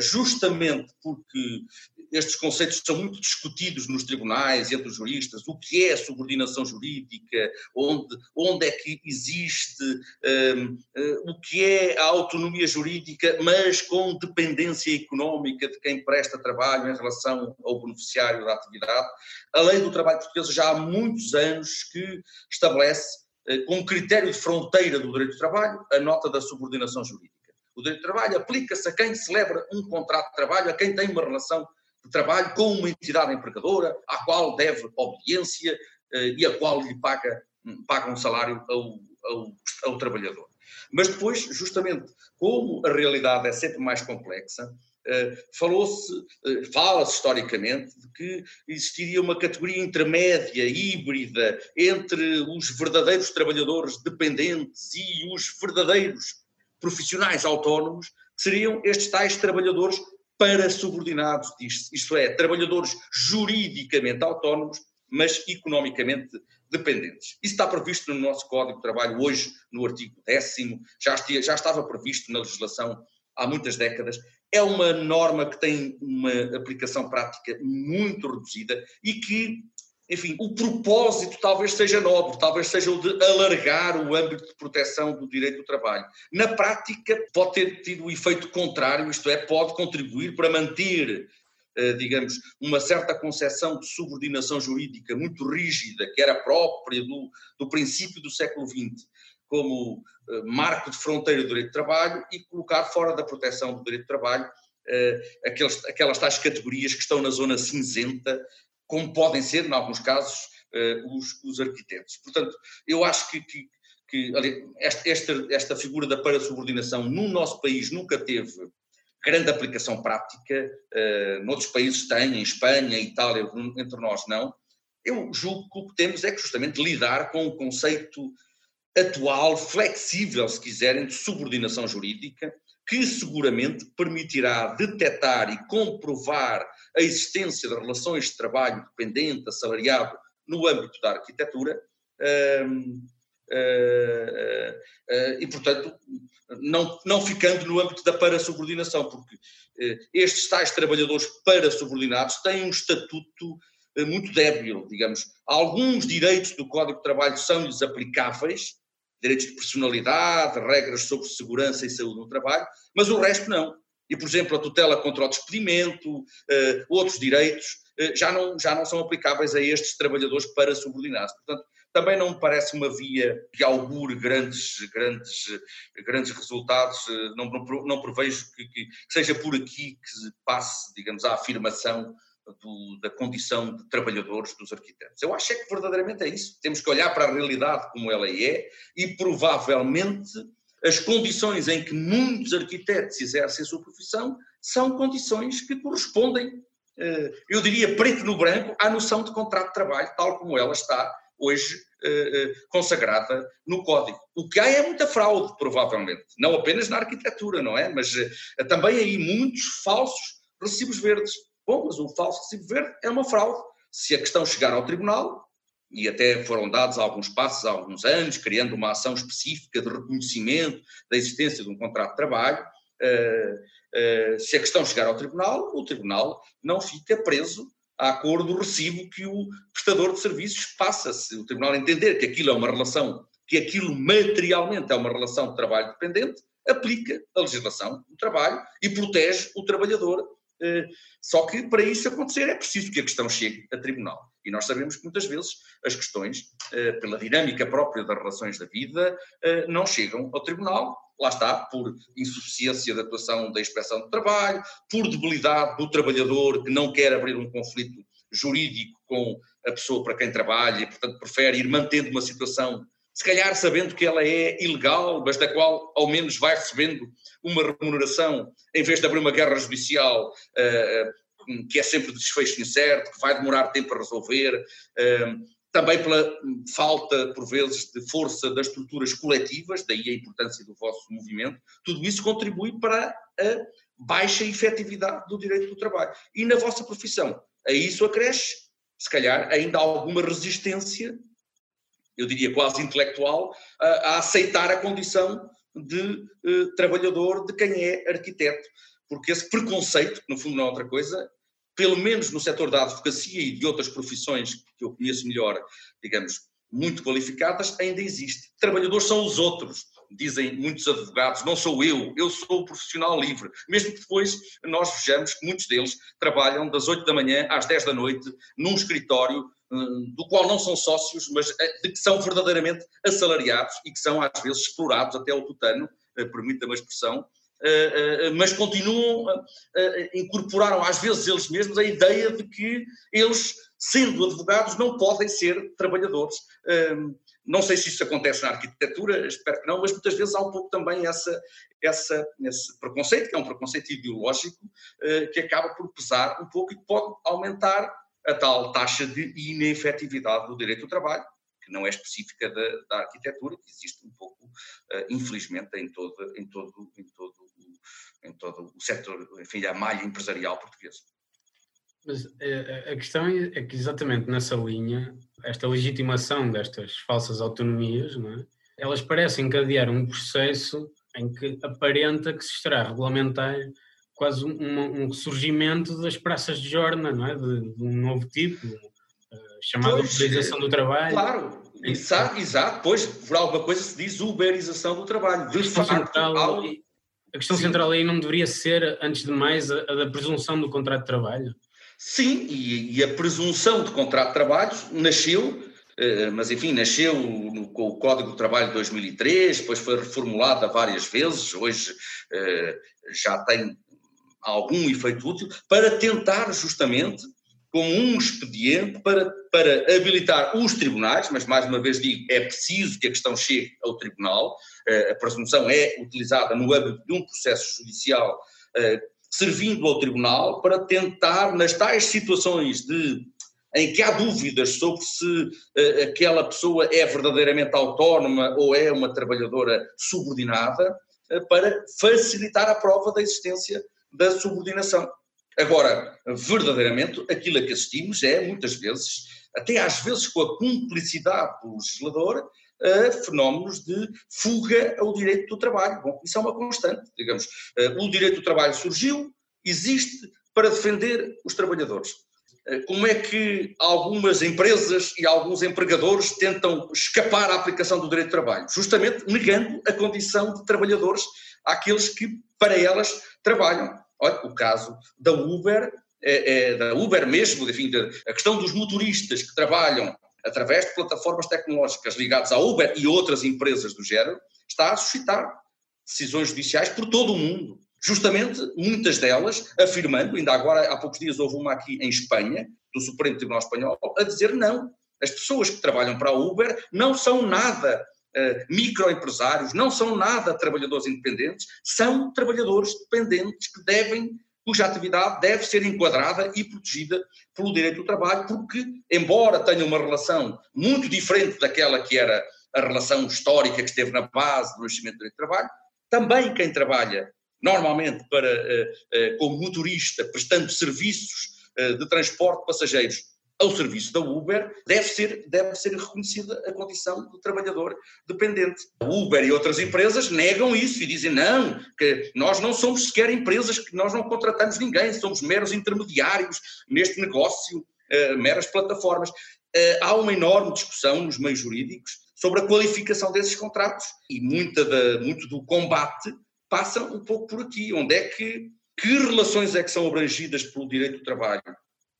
justamente porque estes conceitos são muito discutidos nos tribunais entre os juristas, o que é subordinação jurídica, onde, onde é que existe, um, uh, o que é a autonomia jurídica, mas com dependência económica de quem presta trabalho em relação ao beneficiário da atividade. A lei do trabalho portuguesa já há muitos anos que estabelece como critério de fronteira do direito do trabalho, a nota da subordinação jurídica. O direito do trabalho aplica-se a quem celebra um contrato de trabalho, a quem tem uma relação de trabalho com uma entidade empregadora, à qual deve obediência e a qual lhe paga, paga um salário ao, ao, ao trabalhador. Mas depois, justamente, como a realidade é sempre mais complexa, Uh, falou-se, uh, fala-se historicamente de que existiria uma categoria intermédia, híbrida, entre os verdadeiros trabalhadores dependentes e os verdadeiros profissionais autónomos, seriam estes tais trabalhadores para subordinados, isto é, trabalhadores juridicamente autónomos, mas economicamente dependentes. Isso está previsto no nosso Código de Trabalho hoje, no artigo 10, já, já estava previsto na legislação há muitas décadas. É uma norma que tem uma aplicação prática muito reduzida e que, enfim, o propósito talvez seja nobre, talvez seja o de alargar o âmbito de proteção do direito do trabalho. Na prática, pode ter tido o efeito contrário, isto é, pode contribuir para manter eh, digamos, uma certa concepção de subordinação jurídica muito rígida, que era própria do, do princípio do século XX, como eh, marco de fronteira do direito de trabalho e colocar fora da proteção do direito de trabalho eh, aqueles, aquelas tais categorias que estão na zona cinzenta, como podem ser, em alguns casos, os, os arquitetos. Portanto, eu acho que, que, que esta, esta figura da parasubordinação no nosso país nunca teve grande aplicação prática, uh, noutros países tem, em Espanha, Itália, entre nós não. Eu julgo que o que temos é que justamente lidar com o conceito atual, flexível, se quiserem, de subordinação jurídica, que seguramente permitirá detectar e comprovar a existência de relações de trabalho dependente, assalariado, no âmbito da arquitetura, uh, uh, e, portanto, não, não ficando no âmbito da parasubordinação, porque eh, estes tais trabalhadores parasubordinados têm um estatuto eh, muito débil, digamos. Alguns direitos do Código de Trabalho são-lhes aplicáveis, direitos de personalidade, regras sobre segurança e saúde no trabalho, mas o resto não. E, por exemplo, a tutela contra o despedimento, eh, outros direitos, já, não, já não são aplicáveis a estes trabalhadores parasubordinados. Portanto, também não me parece uma via que augure grandes, grandes, grandes resultados, não, não, não prevejo que, que, seja por aqui que passe, digamos, a afirmação do, da condição de trabalhadores dos arquitetos. Eu acho é que verdadeiramente é isso. Temos que olhar para a realidade como ela é e provavelmente as condições em que muitos arquitetos exercem a sua profissão são condições que correspondem, eh, eu diria preto no branco, à noção de contrato de trabalho, tal como ela está hoje eh, eh, consagrada no código. O que há é muita fraude, provavelmente, não apenas na arquitetura, não é? Mas também aí muitos falsos recibos verdes. Bom, mas o falso recibo verde é uma fraude. Se a questão chegar ao tribunal, e até foram dados alguns passos há alguns anos, criando uma ação específica de reconhecimento da existência de um contrato de trabalho, se a questão chegar ao tribunal, o tribunal não fica preso à cor do recibo que o prestador de serviços passa. Se o tribunal entender que aquilo é uma relação, que aquilo materialmente é uma relação de trabalho dependente, aplica a legislação do trabalho e protege o trabalhador. Eh, só que para isso acontecer é preciso que a questão chegue a tribunal. E nós sabemos que muitas vezes as questões, eh, pela dinâmica própria das relações da vida, eh, não chegam ao tribunal lá está, por insuficiência da atuação da inspeção de trabalho, por debilidade do trabalhador que não quer abrir um conflito jurídico com a pessoa para quem trabalha e, portanto, prefere ir mantendo uma situação, se calhar sabendo que ela é ilegal, mas da qual ao menos vai recebendo uma remuneração, em vez de abrir uma guerra judicial. Uh, que é sempre de desfecho incerto, que vai demorar tempo a resolver, também pela falta, por vezes, de força das estruturas coletivas, daí a importância do vosso movimento, tudo isso contribui para a baixa efetividade do direito do trabalho. E na vossa profissão, a isso acresce, se calhar, ainda alguma resistência, eu diria quase intelectual, a, aceitar a condição de uh, trabalhador de quem é arquiteto. Porque esse preconceito, que no fundo não é outra coisa, pelo menos no setor da advocacia e de outras profissões que eu conheço melhor, digamos, muito qualificadas, ainda existe. Trabalhadores são os outros, dizem muitos advogados, não sou eu, eu sou o profissional livre. Mesmo que depois nós vejamos que muitos deles trabalham das 8 da manhã às 10 da noite num escritório do qual não são sócios, mas de que são verdadeiramente assalariados e que são às vezes explorados até ao tutano, permita-me a expressão, mas continuam, incorporaram às vezes eles mesmos a ideia de que eles, sendo advogados, não podem ser trabalhadores. Não sei se isso acontece na arquitetura, espero que não, mas muitas vezes há um pouco também essa, essa, esse preconceito, que é um preconceito ideológico, eh, que acaba por pesar um pouco e pode aumentar a tal taxa de inefetividade do direito ao trabalho, que não é específica da, da arquitetura, que existe um pouco, eh, infelizmente, em todo, em todo, em todo, em todo o setor, enfim, a malha empresarial portuguesa. Mas eh, a questão é que exatamente nessa linha, esta legitimação destas falsas autonomias, é? elas parecem encadear um processo em que aparenta que se estará a regulamentar quase um, um surgimento das praças de jorna, não é? de, de um novo tipo, chamado pois, uberização do trabalho. Claro, exato, exato, pois por alguma coisa se diz uberização do trabalho. De facto, central, algo... A questão Sim. central aí não deveria ser, antes de mais, a, a da presunção do contrato de trabalho? Sim, e, e, a presunção de contrato de trabalho nasceu, eh, mas enfim, nasceu no, com o Código do Trabalho de 2003, depois foi reformulada várias vezes, hoje eh, já tem algum efeito útil, para tentar justamente, como um expediente, para, para habilitar os tribunais, mas mais uma vez digo, é preciso que a questão chegue ao tribunal, eh, a presunção é utilizada no âmbito de um processo judicial servindo ao tribunal para tentar, nas tais situações de, em que há dúvidas sobre se uh, aquela pessoa é verdadeiramente autónoma ou é uma trabalhadora subordinada, uh, para facilitar a prova da existência da subordinação. Agora, verdadeiramente, aquilo a que assistimos é, muitas vezes, até às vezes com a cumplicidade do legislador, a fenómenos de fuga ao direito do trabalho. Bom, isso é uma constante, digamos. Eh, o direito do trabalho surgiu, existe para defender os trabalhadores. Eh, como é que algumas empresas e alguns empregadores tentam escapar à aplicação do direito do trabalho? Justamente negando a condição de trabalhadores àqueles que para elas trabalham. Olha, o caso da Uber, é, é, da Uber mesmo, enfim, a questão dos motoristas que trabalham através de plataformas tecnológicas ligadas à Uber e outras empresas do género, está a suscitar decisões judiciais por todo o mundo. Justamente muitas delas afirmando, ainda agora há poucos dias houve uma aqui em Espanha, do Supremo Tribunal Espanhol, a dizer não. As pessoas que trabalham para a Uber não são nada uh, microempresários, não são nada trabalhadores independentes, são trabalhadores dependentes que devem cuja atividade deve ser enquadrada e protegida pelo direito do trabalho, porque, embora tenha uma relação muito diferente daquela que era a relação histórica que esteve na base do nascimento do direito do trabalho, também quem trabalha normalmente para, eh, eh, como motorista, prestando serviços eh, de transporte de passageiros ao serviço da Uber, deve ser, deve ser reconhecida a condição do trabalhador dependente. A Uber e outras empresas negam isso e dizem não, que nós não somos sequer empresas, que nós não contratamos ninguém, somos meros intermediários neste negócio, uh, meras plataformas. Uh, há uma enorme discussão nos meios jurídicos sobre a qualificação desses contratos e muita da, muito do combate passa um pouco por aqui, onde é que, que relações é que são abrangidas pelo direito do trabalho,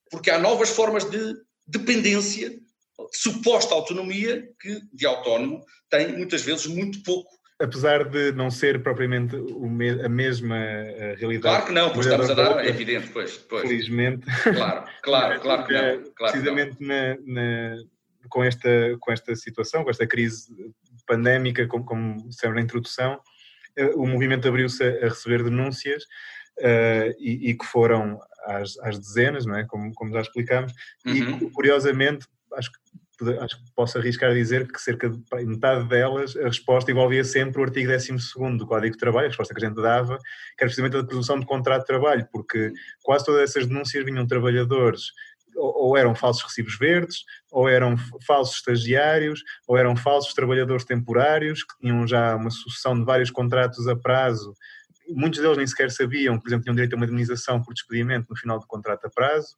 porque há novas formas de dependência, suposta autonomia, que de autónomo tem muitas vezes muito pouco. Apesar de não ser propriamente a mesma eh, realidade. Claro que não, porque estamos a dar, é evidente, pois. pois. Felizmente. Claro, claro, claro que não. Claro precisamente não. Na, na, com, esta, com esta situação, com esta crise pandémica, como, como sempre na introdução, eh, o movimento abriu-se a receber denúncias uh, e, e, que foram às, às, dezenas, não é? como, como já explicámos, uhum. e curiosamente, acho que acho que posso arriscar a dizer que cerca de metade delas, a resposta envolvia sempre o artigo 12 do Código de Trabalho, a resposta que a gente dava, que era precisamente a presunção de contrato de trabalho, porque quase todas essas denúncias vinham de trabalhadores ou eram falsos recibos verdes, ou eram falsos estagiários, ou eram falsos trabalhadores temporários, que tinham já uma sucessão de vários contratos a prazo muitos deles nem sequer sabiam, por exemplo, tinham direito a uma indemnização por despedimento no final do contrato a prazo.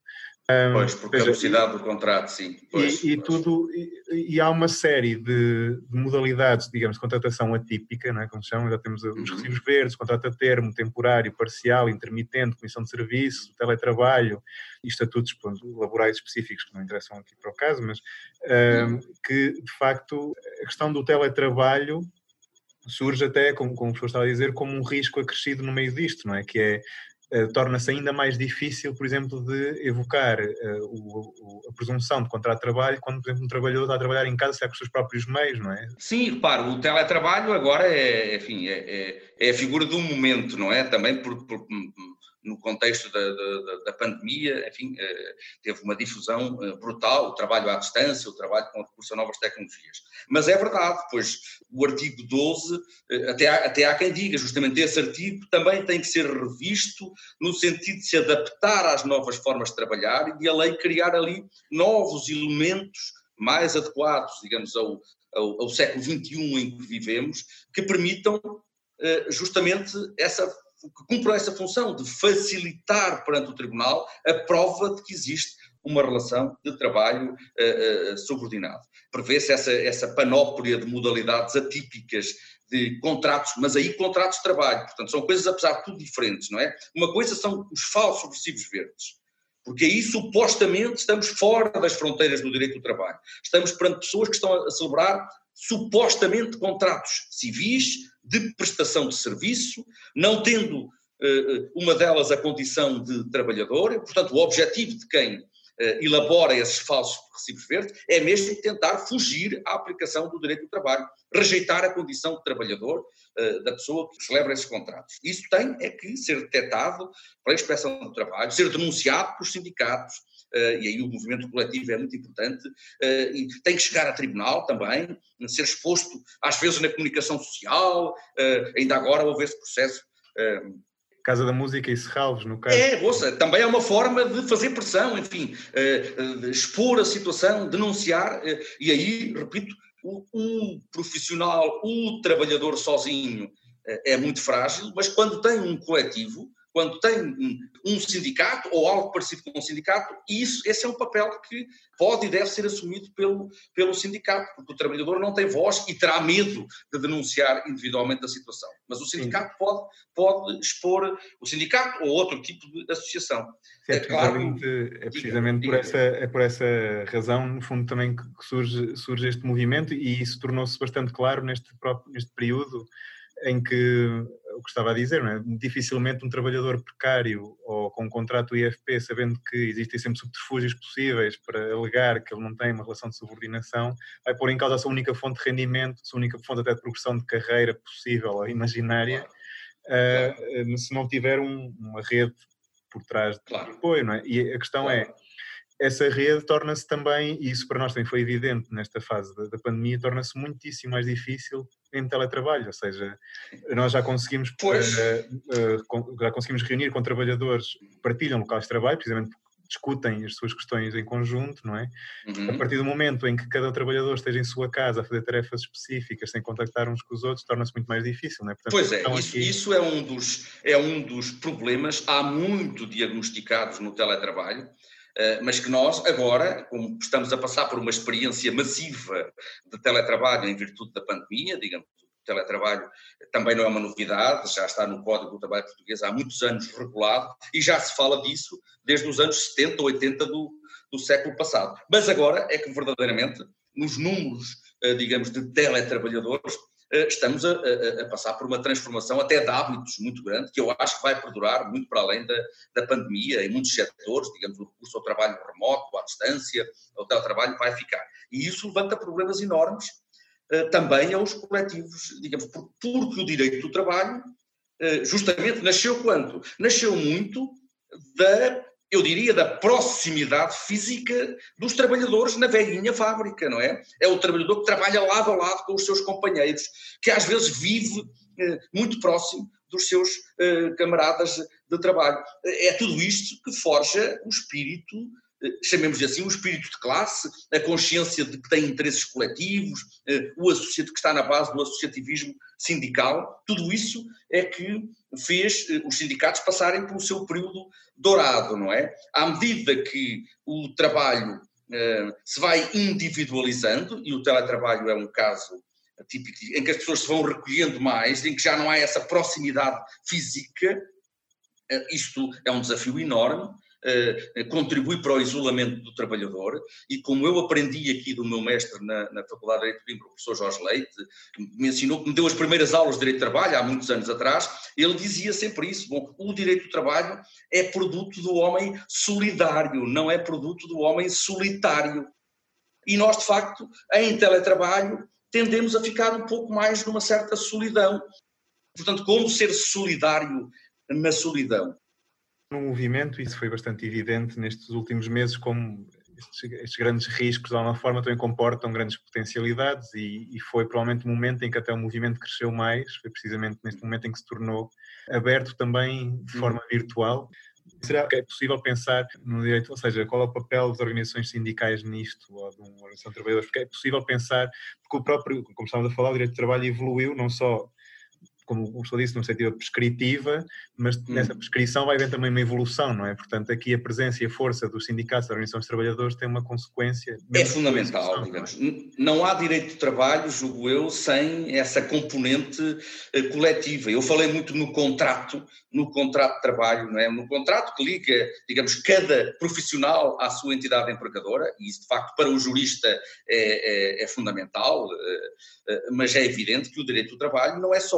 Pois, a velocidade do contrato, sim. Pois, e, e pois. tudo, e, e, há uma série de, de, modalidades, digamos, de contratação atípica, não é, como se chama, já temos os uhum. recibos verdes, contrato a termo, temporário, parcial, intermitente, comissão de serviço, teletrabalho e estatutos pronto, laborais específicos que não interessam aqui para o caso, mas uhum. que, de facto, a questão do teletrabalho surge até, como, como o estava a dizer, como um risco acrescido no meio disto, não é? Que é uh, torna-se ainda mais difícil, por exemplo, de evocar uh, o, a presunção de contrato de trabalho quando, por exemplo, um trabalhador está a trabalhar em casa, está com os seus próprios meios, não é? Sim, repare, o teletrabalho agora é, enfim, é, é, é a figura do momento, não é? Também por, por no contexto da, da, da, pandemia, enfim, eh, teve uma difusão eh, brutal, o trabalho à distância, o trabalho com recurso a novas tecnologias. Mas é verdade, pois o artigo 12, eh, até há, até há quem diga, justamente esse artigo também tem que ser revisto no sentido de se adaptar às novas formas de trabalhar e de a lei criar ali novos elementos mais adequados, digamos, ao, ao, ao século XXI em que vivemos, que permitam justamente essa cumpram essa função de facilitar perante o Tribunal a prova de que existe uma relação de trabalho uh, uh, subordinado. Prevê-se essa, essa panóplia de modalidades atípicas de contratos, mas aí contratos de trabalho, portanto são coisas apesar de tudo diferentes, não é? Uma coisa são os falsos recibos verdes, porque aí supostamente estamos fora das fronteiras do direito do trabalho. Estamos perante pessoas que estão a celebrar supostamente contratos civis de prestação de serviço, não tendo uh, uma delas a condição de trabalhador, portanto, o objetivo de quem uh, elabora esses falsos recibos verdes é mesmo tentar fugir à aplicação do direito do trabalho, rejeitar a condição de trabalhador da pessoa que celebra esses contratos. Isso tem é que ser detectado pela inspeção do trabalho, ser denunciado pelos sindicatos, e aí o movimento coletivo é muito importante, uh, e tem que chegar a tribunal também, ser exposto às vezes na comunicação social, uh, ainda agora houve esse processo. Casa da Música e Serralves, no caso. É, ouça, também é uma forma de fazer pressão, enfim, expor a situação, denunciar, e aí, repito, o, o profissional, o trabalhador sozinho é muito frágil, mas quando tem um coletivo, quando tem um sindicato ou algo parecido com um sindicato, isso, esse é um papel que pode e deve ser assumido pelo, pelo sindicato, porque o trabalhador não tem voz e terá medo de denunciar individualmente a situação. Mas o sindicato pode, pode expor o sindicato ou outro tipo de associação. É, é, claro, é precisamente diga, por, essa, é por essa razão, no fundo, também que surge, surge este movimento e isso tornou-se bastante claro neste, próprio, neste período em que o que estava a dizer, é? dificilmente um trabalhador precário ou com um contrato IFP, sabendo que existem sempre subterfúgios possíveis para alegar que ele não tem uma relação de subordinação, vai pôr em causa a sua única fonte de rendimento, a sua única fonte até de progressão de carreira possível ou imaginária, claro. uh, se não tiver um, uma rede por trás de claro. apoio. Não é? E a questão é, claro. é essa rede torna-se também, e isso para nós também foi evidente nesta fase da, da pandemia, torna-se muitíssimo mais difícil em teletrabalho, ou seja, nós já conseguimos, uh, uh, já conseguimos reunir com trabalhadores que partilham locais de trabalho, precisamente porque discutem as suas questões em conjunto, não é? Uhum. A partir do momento em que cada trabalhador esteja em sua casa a fazer tarefas específicas sem contactar uns com os outros, torna-se muito mais difícil, não é? Portanto, pois é, isso, aqui... isso, é, um dos, é um dos problemas, há muito diagnosticados no teletrabalho, mas que nós agora, como estamos a passar por uma experiência massiva de teletrabalho em virtude da pandemia, digamos, o teletrabalho também não é uma novidade, já está no Código do Trabalho Português há muitos anos regulado e já se fala disso desde os anos 70, 80 do, do século passado. Mas agora é que verdadeiramente, nos números, eh, digamos, de teletrabalhadores, eh, estamos a, a, passar por uma transformação até de hábitos muito grande, que eu acho que vai perdurar muito para além da, da pandemia, em muitos setores, digamos, o recurso ao trabalho remoto, à distância, ao teletrabalho vai ficar. E isso levanta problemas enormes uh, também aos coletivos, digamos, porque o direito do trabalho uh, justamente nasceu quando? Nasceu muito da eu diria, da proximidade física dos trabalhadores na velhinha fábrica, não é? É o trabalhador que trabalha lado a lado com os seus companheiros, que às vezes vive eh, muito próximo dos seus eh, camaradas de trabalho. É tudo isto que forja o espírito chamemos assim, o espírito de classe, a consciência de que tem interesses coletivos, o associativo que está na base do associativismo sindical, tudo isso é que fez os sindicatos passarem pelo seu período dourado, não é? À medida que o trabalho se vai individualizando, e o teletrabalho é um caso típico em que as pessoas se vão recolhendo mais, em que já não há essa proximidade física, isto é um desafio enorme, eh, contribui para o isolamento do trabalhador e como eu aprendi aqui do meu mestre na, na Faculdade de Direito de Coimbra, o professor Jorge Leite, me ensinou, me deu as primeiras aulas de Direito de Trabalho há muitos anos atrás, ele dizia sempre isso, bom, o direito do trabalho é produto do homem solidário, não é produto do homem solitário. E nós, de facto, em teletrabalho, tendemos a ficar um pouco mais numa certa solidão. Portanto, como ser solidário na solidão? No movimento, isso foi bastante evidente nestes últimos meses, como estes, estes, grandes riscos, de alguma forma, também comportam grandes potencialidades e, e, foi provavelmente o momento em que até o movimento cresceu mais, foi precisamente neste momento em que se tornou aberto também de forma uhum. virtual. Será que é possível pensar no direito, ou seja, qual é o papel das organizações sindicais nisto, ou de uma organização de trabalhadores? Porque é possível pensar, porque o próprio, como estávamos a falar, o direito de trabalho evoluiu não só como o professor disse, numa perspectiva prescritiva, mas hum. nessa prescrição vai haver também uma evolução, não é? Portanto, aqui a presença e a força dos sindicatos, da organização dos trabalhadores tem uma consequência. É fundamental, digamos. Não, é? não há direito de trabalho, julgo eu, sem essa componente uh, coletiva. Eu falei muito no contrato, no contrato de trabalho, não é? No contrato que liga, digamos, cada profissional à sua entidade empregadora, e isso de facto para o jurista é, é, é fundamental, uh, uh, mas é evidente que o direito do trabalho não é só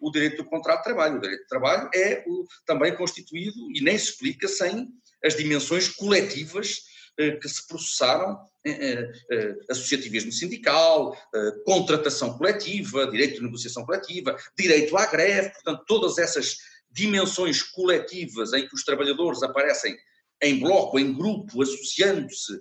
o, direito do contrato de trabalho. O direito de trabalho é o, também constituído e nem se explica sem as dimensões coletivas eh, que se processaram, eh, eh, associativismo sindical, contratação coletiva, direito de negociação coletiva, direito à greve, portanto, todas essas dimensões coletivas em que os trabalhadores aparecem em bloco, em grupo, associando-se,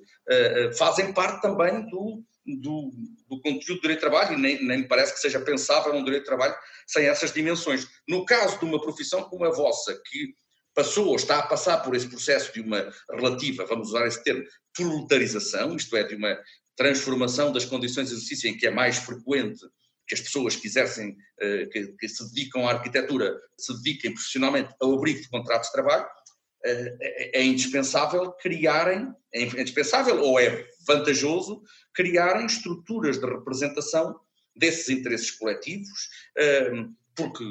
fazem parte também do, do, do conteúdo do direito de trabalho e nem, nem me parece que seja pensável um direito de trabalho sem essas dimensões. No caso de uma profissão como a vossa, que passou ou está a passar por esse processo de uma relativa, vamos usar esse termo, proletarização, isto é, de uma transformação das condições de exercício em que é mais frequente que as pessoas quisessem, eh, que, que se dedicam à arquitetura, se dediquem profissionalmente ao abrigo de contratos de trabalho, é, é indispensável criarem, é indispensável ou é vantajoso criarem estruturas de representação desses interesses coletivos, ehm, porque,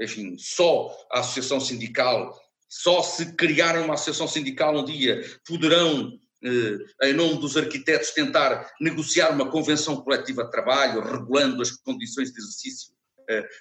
enfim, só a associação sindical, só se criarem uma associação sindical um dia, poderão, eh, em nome dos arquitetos, tentar negociar uma convenção coletiva de trabalho, regulando as condições de exercício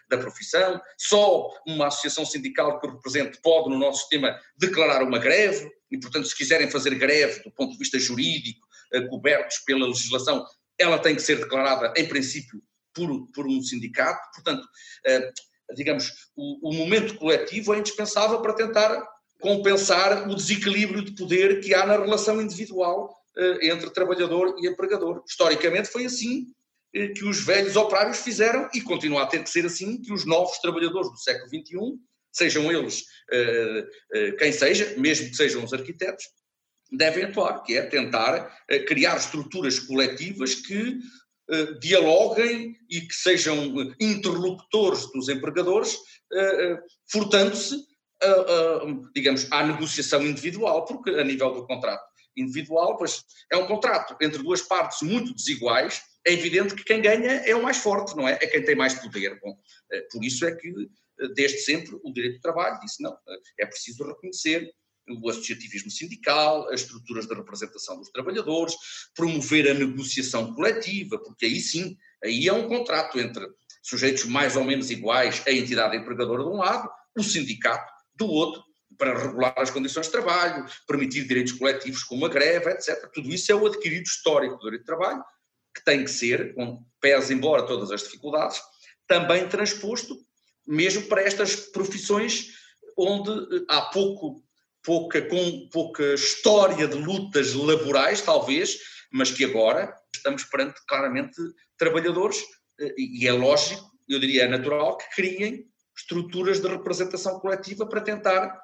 da profissão, só uma associação sindical que represente pode, no nosso sistema, declarar uma greve, e, portanto, se quiserem fazer greve do ponto de vista jurídico, eh, cobertos pela legislação, ela tem que ser declarada, em princípio, por, por um sindicato. Portanto, eh, digamos, o, o momento coletivo é indispensável para tentar compensar o desequilíbrio de poder que há na relação individual entre trabalhador e empregador. Historicamente foi assim eh, que os velhos operários fizeram e continua a ter que ser assim que os novos trabalhadores do século XXI, sejam eles uh, uh, quem seja, mesmo que sejam os arquitetos, devem atuar, que é tentar criar estruturas coletivas que dialoguem e que sejam interlocutores dos empregadores, furtando-se, digamos, à negociação individual, porque a nível do contrato individual, pois é um contrato entre duas partes muito desiguais, é evidente que quem ganha é o mais forte, não é? É quem tem mais poder. Bom, eh, por isso é que, eh, desde sempre, o direito do trabalho disse não, eh, é preciso reconhecer o associativismo sindical, as estruturas de representação dos trabalhadores, promover a negociação coletiva, porque aí sim, aí é um contrato entre sujeitos mais ou menos iguais, a entidade empregadora de um lado, o sindicato do outro, para regular as condições de trabalho, permitir direitos coletivos como a greve, etc. Tudo isso é o adquirido histórico do direito de trabalho, que tem que ser, com pés embora todas as dificuldades, também transposto mesmo para estas profissões onde eh, há pouco, pouca, com, pouca história de lutas laborais, talvez, mas que agora estamos perante claramente trabalhadores, eh, e é lógico, eu diria é natural, que criem estruturas de representação coletiva para tentar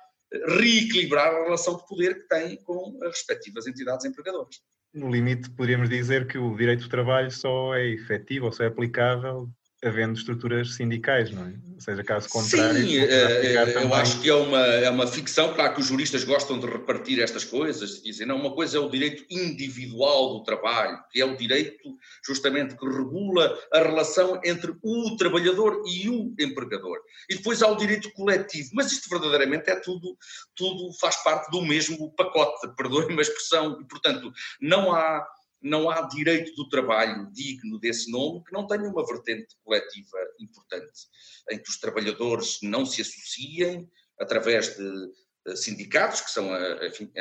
reequilibrar a relação de poder que têm com as respectivas entidades empregadoras. No limite, poderíamos dizer que o direito do trabalho só é efetivo ou só é aplicável havendo estruturas sindicais, não é? Ou seja, caso contrário. Sim, eh, eh, eu acho que é uma, é uma ficção. Claro que os juristas gostam de repartir estas coisas, dizem, não, uma coisa é o direito individual do trabalho, que é o direito justamente que regula a relação entre o trabalhador e o empregador. E depois há o direito coletivo, mas isto verdadeiramente é tudo, tudo faz parte do mesmo pacote, perdoem-me a expressão, e portanto não há não há direito do trabalho digno desse nome que não tenha uma vertente coletiva importante, em que os trabalhadores não se associem através de sindicatos, que são a,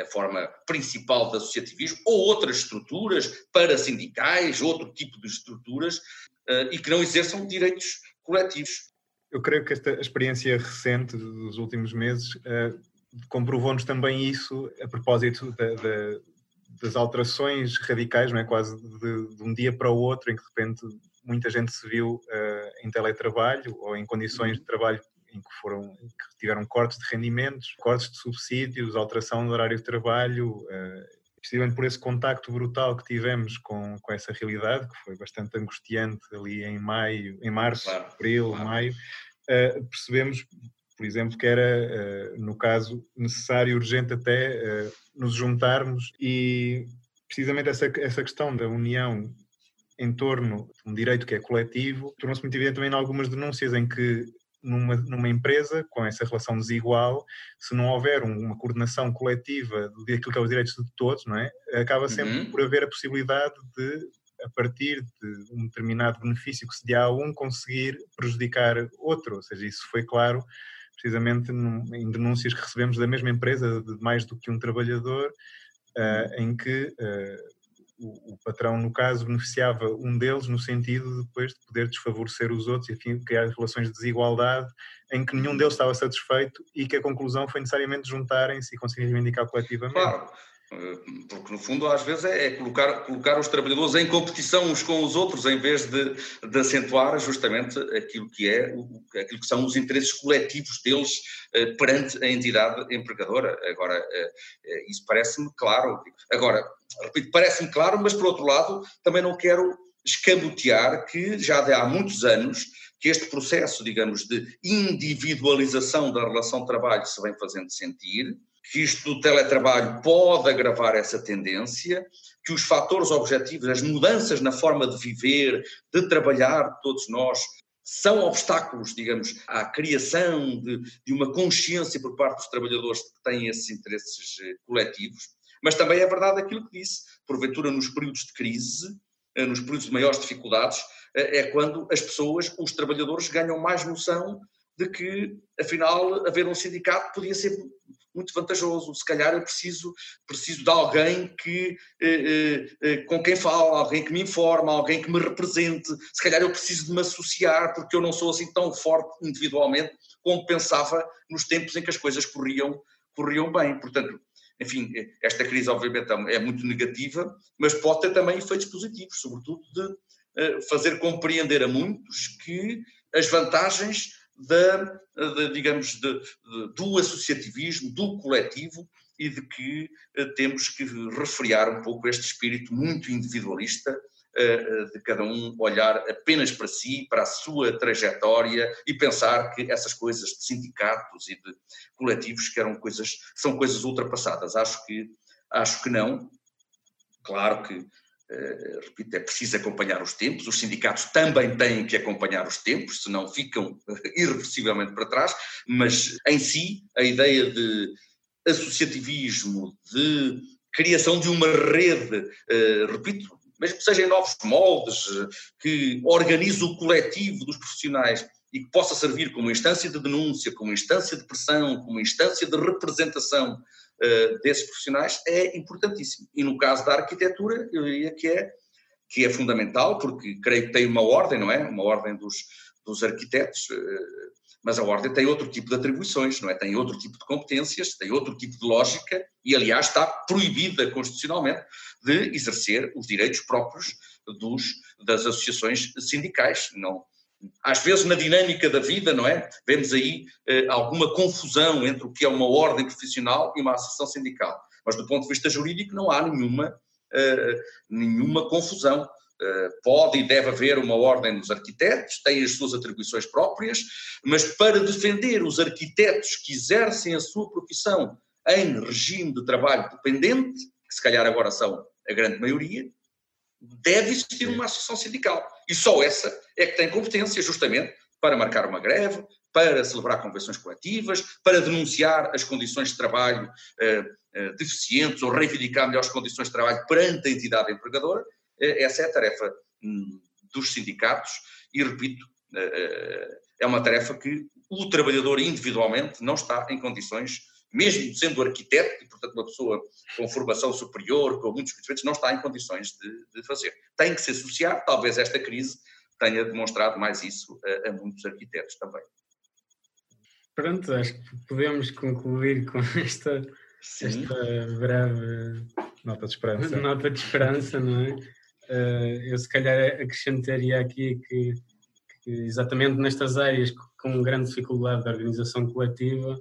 a forma principal do associativismo, ou outras estruturas parasindicais, outro tipo de estruturas, uh, e que não exerçam direitos coletivos. Eu creio que esta experiência recente dos últimos meses uh, comprovou-nos também isso a propósito da, da das alterações radicais, não é? quase de, de, um dia para o outro, em que de repente muita gente se viu uh, em teletrabalho ou em condições de trabalho em que foram que tiveram cortes de rendimentos, cortes de subsídios, alteração do horário de trabalho, uh, precisamente por esse contacto brutal que tivemos com, com essa realidade, que foi bastante angustiante ali em maio, em março, claro, abril, claro. maio, uh, percebemos por exemplo, que era, eh, no caso, necessário, urgente até eh, nos juntarmos e precisamente essa, essa questão da união em torno de um direito que é coletivo tornou-se muito evidente também em algumas denúncias em que numa, numa empresa com essa relação desigual, se não houver uma coordenação coletiva daquilo que é os direitos de todos, não é? Acaba sempre uhum. por haver a possibilidade de, a partir de um determinado benefício que se dá a um, conseguir prejudicar outro. Ou seja, isso foi claro precisamente em denúncias que recebemos da mesma empresa de mais do que um trabalhador, uh, em que uh, o, o, patrão, no caso, beneficiava um deles no sentido de depois de poder desfavorecer os outros e enfim, criar relações de desigualdade em que nenhum deles estava satisfeito e que a conclusão foi necessariamente juntarem-se e conseguirem reivindicar coletivamente. Claro. Eh, porque no fundo às vezes é, é, colocar, colocar os trabalhadores em competição uns com os outros em vez de, de acentuar justamente aquilo que é, aquilo que são os interesses coletivos deles eh, perante a entidade empregadora. Agora, eh, isso parece-me claro. Agora, repito, parece-me claro, mas por outro lado também não quero escamotear que já há muitos anos que este processo, digamos, de individualização da relação de trabalho se vem fazendo sentir, que isto do teletrabalho pode agravar essa tendência, que os fatores objetivos, as mudanças na forma de viver, de trabalhar, todos nós, são obstáculos, digamos, à criação de, de uma consciência por parte dos trabalhadores que têm esses interesses eh, coletivos. Mas também é verdade aquilo que disse, porventura nos períodos de crise, eh, nos períodos de maiores dificuldades, eh, é quando as pessoas, os trabalhadores, ganham mais noção de que, afinal, haver um sindicato podia ser muito vantajoso. Se calhar eu preciso, preciso de alguém que, eh, eh, eh, com quem falo, alguém que me informa, alguém que me represente. Se calhar eu preciso de me associar porque eu não sou assim tão forte individualmente como pensava nos tempos em que as coisas corriam, corriam bem. Portanto, enfim, esta crise obviamente é muito negativa, mas pode ter também efeitos positivos, sobretudo de fazer compreender a muitos que as vantagens da, digamos, de, de, do associativismo, do coletivo e de que eh, temos que refriar um pouco este espírito muito individualista eh, eh, de cada um olhar apenas para si, para a sua trajetória e pensar que essas coisas de sindicatos e de coletivos que eram coisas, são coisas ultrapassadas. Acho que, acho que não. Claro que repito, é preciso acompanhar os tempos, os sindicatos também têm que acompanhar os tempos, senão ficam irreversivelmente para trás, mas em si, a ideia de associativismo, de criação de uma rede, uh, repito, mesmo que seja em novos moldes, que organize o coletivo dos profissionais e que possa servir como instância de denúncia, como instância de pressão, como instância de representação desses profissionais é importantíssimo. E no caso da arquitetura, eu diria que é, que é fundamental, porque creio que tem uma ordem, não é? Uma ordem dos, dos arquitetos, uh, mas a ordem tem outro tipo de atribuições, não é? Tem outro tipo de competências, tem outro tipo de lógica e, aliás, está proibida constitucionalmente de exercer os direitos próprios dos, das associações sindicais. Não, às vezes na dinâmica da vida, não é? Vemos aí eh, alguma confusão entre o que é uma ordem profissional e uma associação sindical. Mas do ponto de vista jurídico não há nenhuma, eh, nenhuma confusão. Eh, pode e deve haver uma ordem dos arquitetos, tem as suas atribuições próprias, mas para defender os arquitetos que exercem a sua profissão em regime de trabalho dependente, que se calhar agora são a grande maioria, deve existir uma associação sindical. E só essa é que tem competência, justamente, para marcar uma greve, para celebrar convenções coletivas, para denunciar as condições de trabalho eh, eh, deficientes ou reivindicar melhores condições de trabalho perante a entidade empregadora. Eh, essa é a tarefa hum, dos sindicatos e, repito, é uma tarefa que o trabalhador individualmente não está em condições mesmo sendo arquiteto, e portanto uma pessoa com formação superior, com muitos conhecimentos, não está em condições de, de, fazer. Tem que se associar, talvez esta crise tenha demonstrado mais isso a, a muitos arquitetos também. Pronto, acho que podemos concluir com esta, esta breve nota de esperança. Nota de esperança, não é? Uh, eu se calhar acrescentaria aqui que, que, exatamente nestas áreas com grande dificuldade de organização coletiva,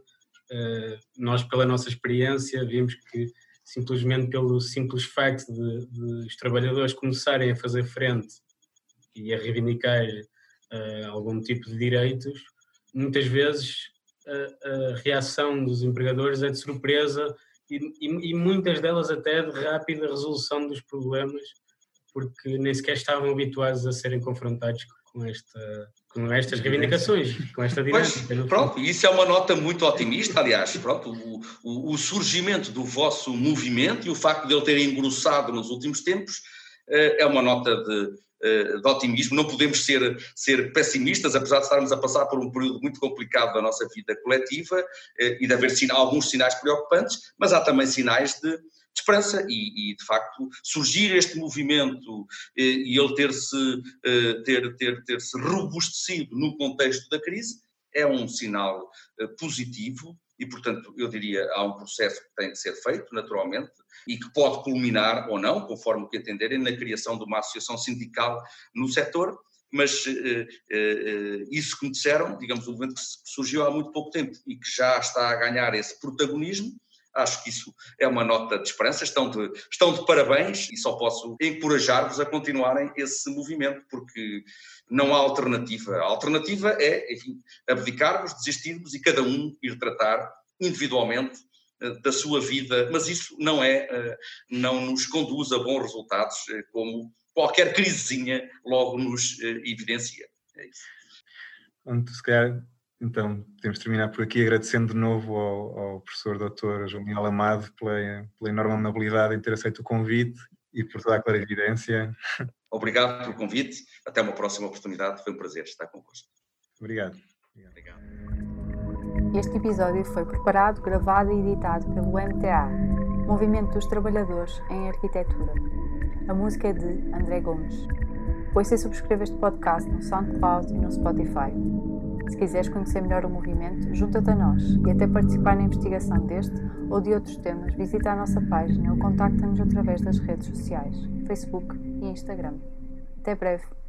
nós pela nossa experiência vimos que simplesmente pelo simples facto de, de os trabalhadores começarem a fazer frente e a reivindicar uh, algum tipo de direitos, muitas vezes a, a, reação dos empregadores é de surpresa e, e, e, muitas delas até de rápida resolução dos problemas, porque nem sequer estavam habituados a serem confrontados com esta com estas reivindicações, com esta dinâmica. Pois, pronto, isso é uma nota muito otimista, aliás, pronto, o, o, o, surgimento do vosso movimento e o facto de ele ter engrossado nos últimos tempos eh, é uma nota de, de otimismo, não podemos ser, ser pessimistas, apesar de estarmos a passar por um período muito complicado da nossa vida coletiva eh, e de haver alguns sinais preocupantes, mas há também sinais de, de esperança e, e, de facto, surgir este movimento eh, e ele ter-se ter, ter, ter -se robustecido no contexto da crise é um sinal positivo e, portanto, eu diria, há um processo que tem que ser feito, naturalmente, e que pode culminar ou não, conforme o que entenderem, na criação de uma associação sindical no setor, mas eh, eh, isso que me disseram, digamos, um movimento que surgiu há muito pouco tempo e que já está a ganhar esse protagonismo, acho que isso é uma nota de esperança, estão de, estão de parabéns e só posso encorajar-vos a continuarem esse movimento, porque não há alternativa. A alternativa é, enfim, abdicarmos, desistirmos e cada um ir tratar individualmente eh, da sua vida, mas isso não é, eh, não nos conduz a bons resultados, eh, como qualquer crisezinha logo nos evidencia. É isso. Se calhar então, podemos terminar por aqui agradecendo de novo ao, ao professor doutor João Miguel Amado pela, pela, enorme amabilidade em ter aceito o convite e por toda a clarividência. Obrigado pelo convite. Até uma próxima oportunidade. Foi um prazer estar convosco. Obrigado. Obrigado. Este episódio foi preparado, gravado e editado pelo MTA, Movimento dos Trabalhadores em Arquitetura. A música é de André Gomes. Ouça e subscreva este podcast no SoundCloud e no Spotify. Se quiseres conhecer melhor o movimento, junta-te a nós e até participar na investigação deste ou de outros temas, visita a nossa página ou contacta-nos através das redes sociais, Facebook e Instagram. Até breve!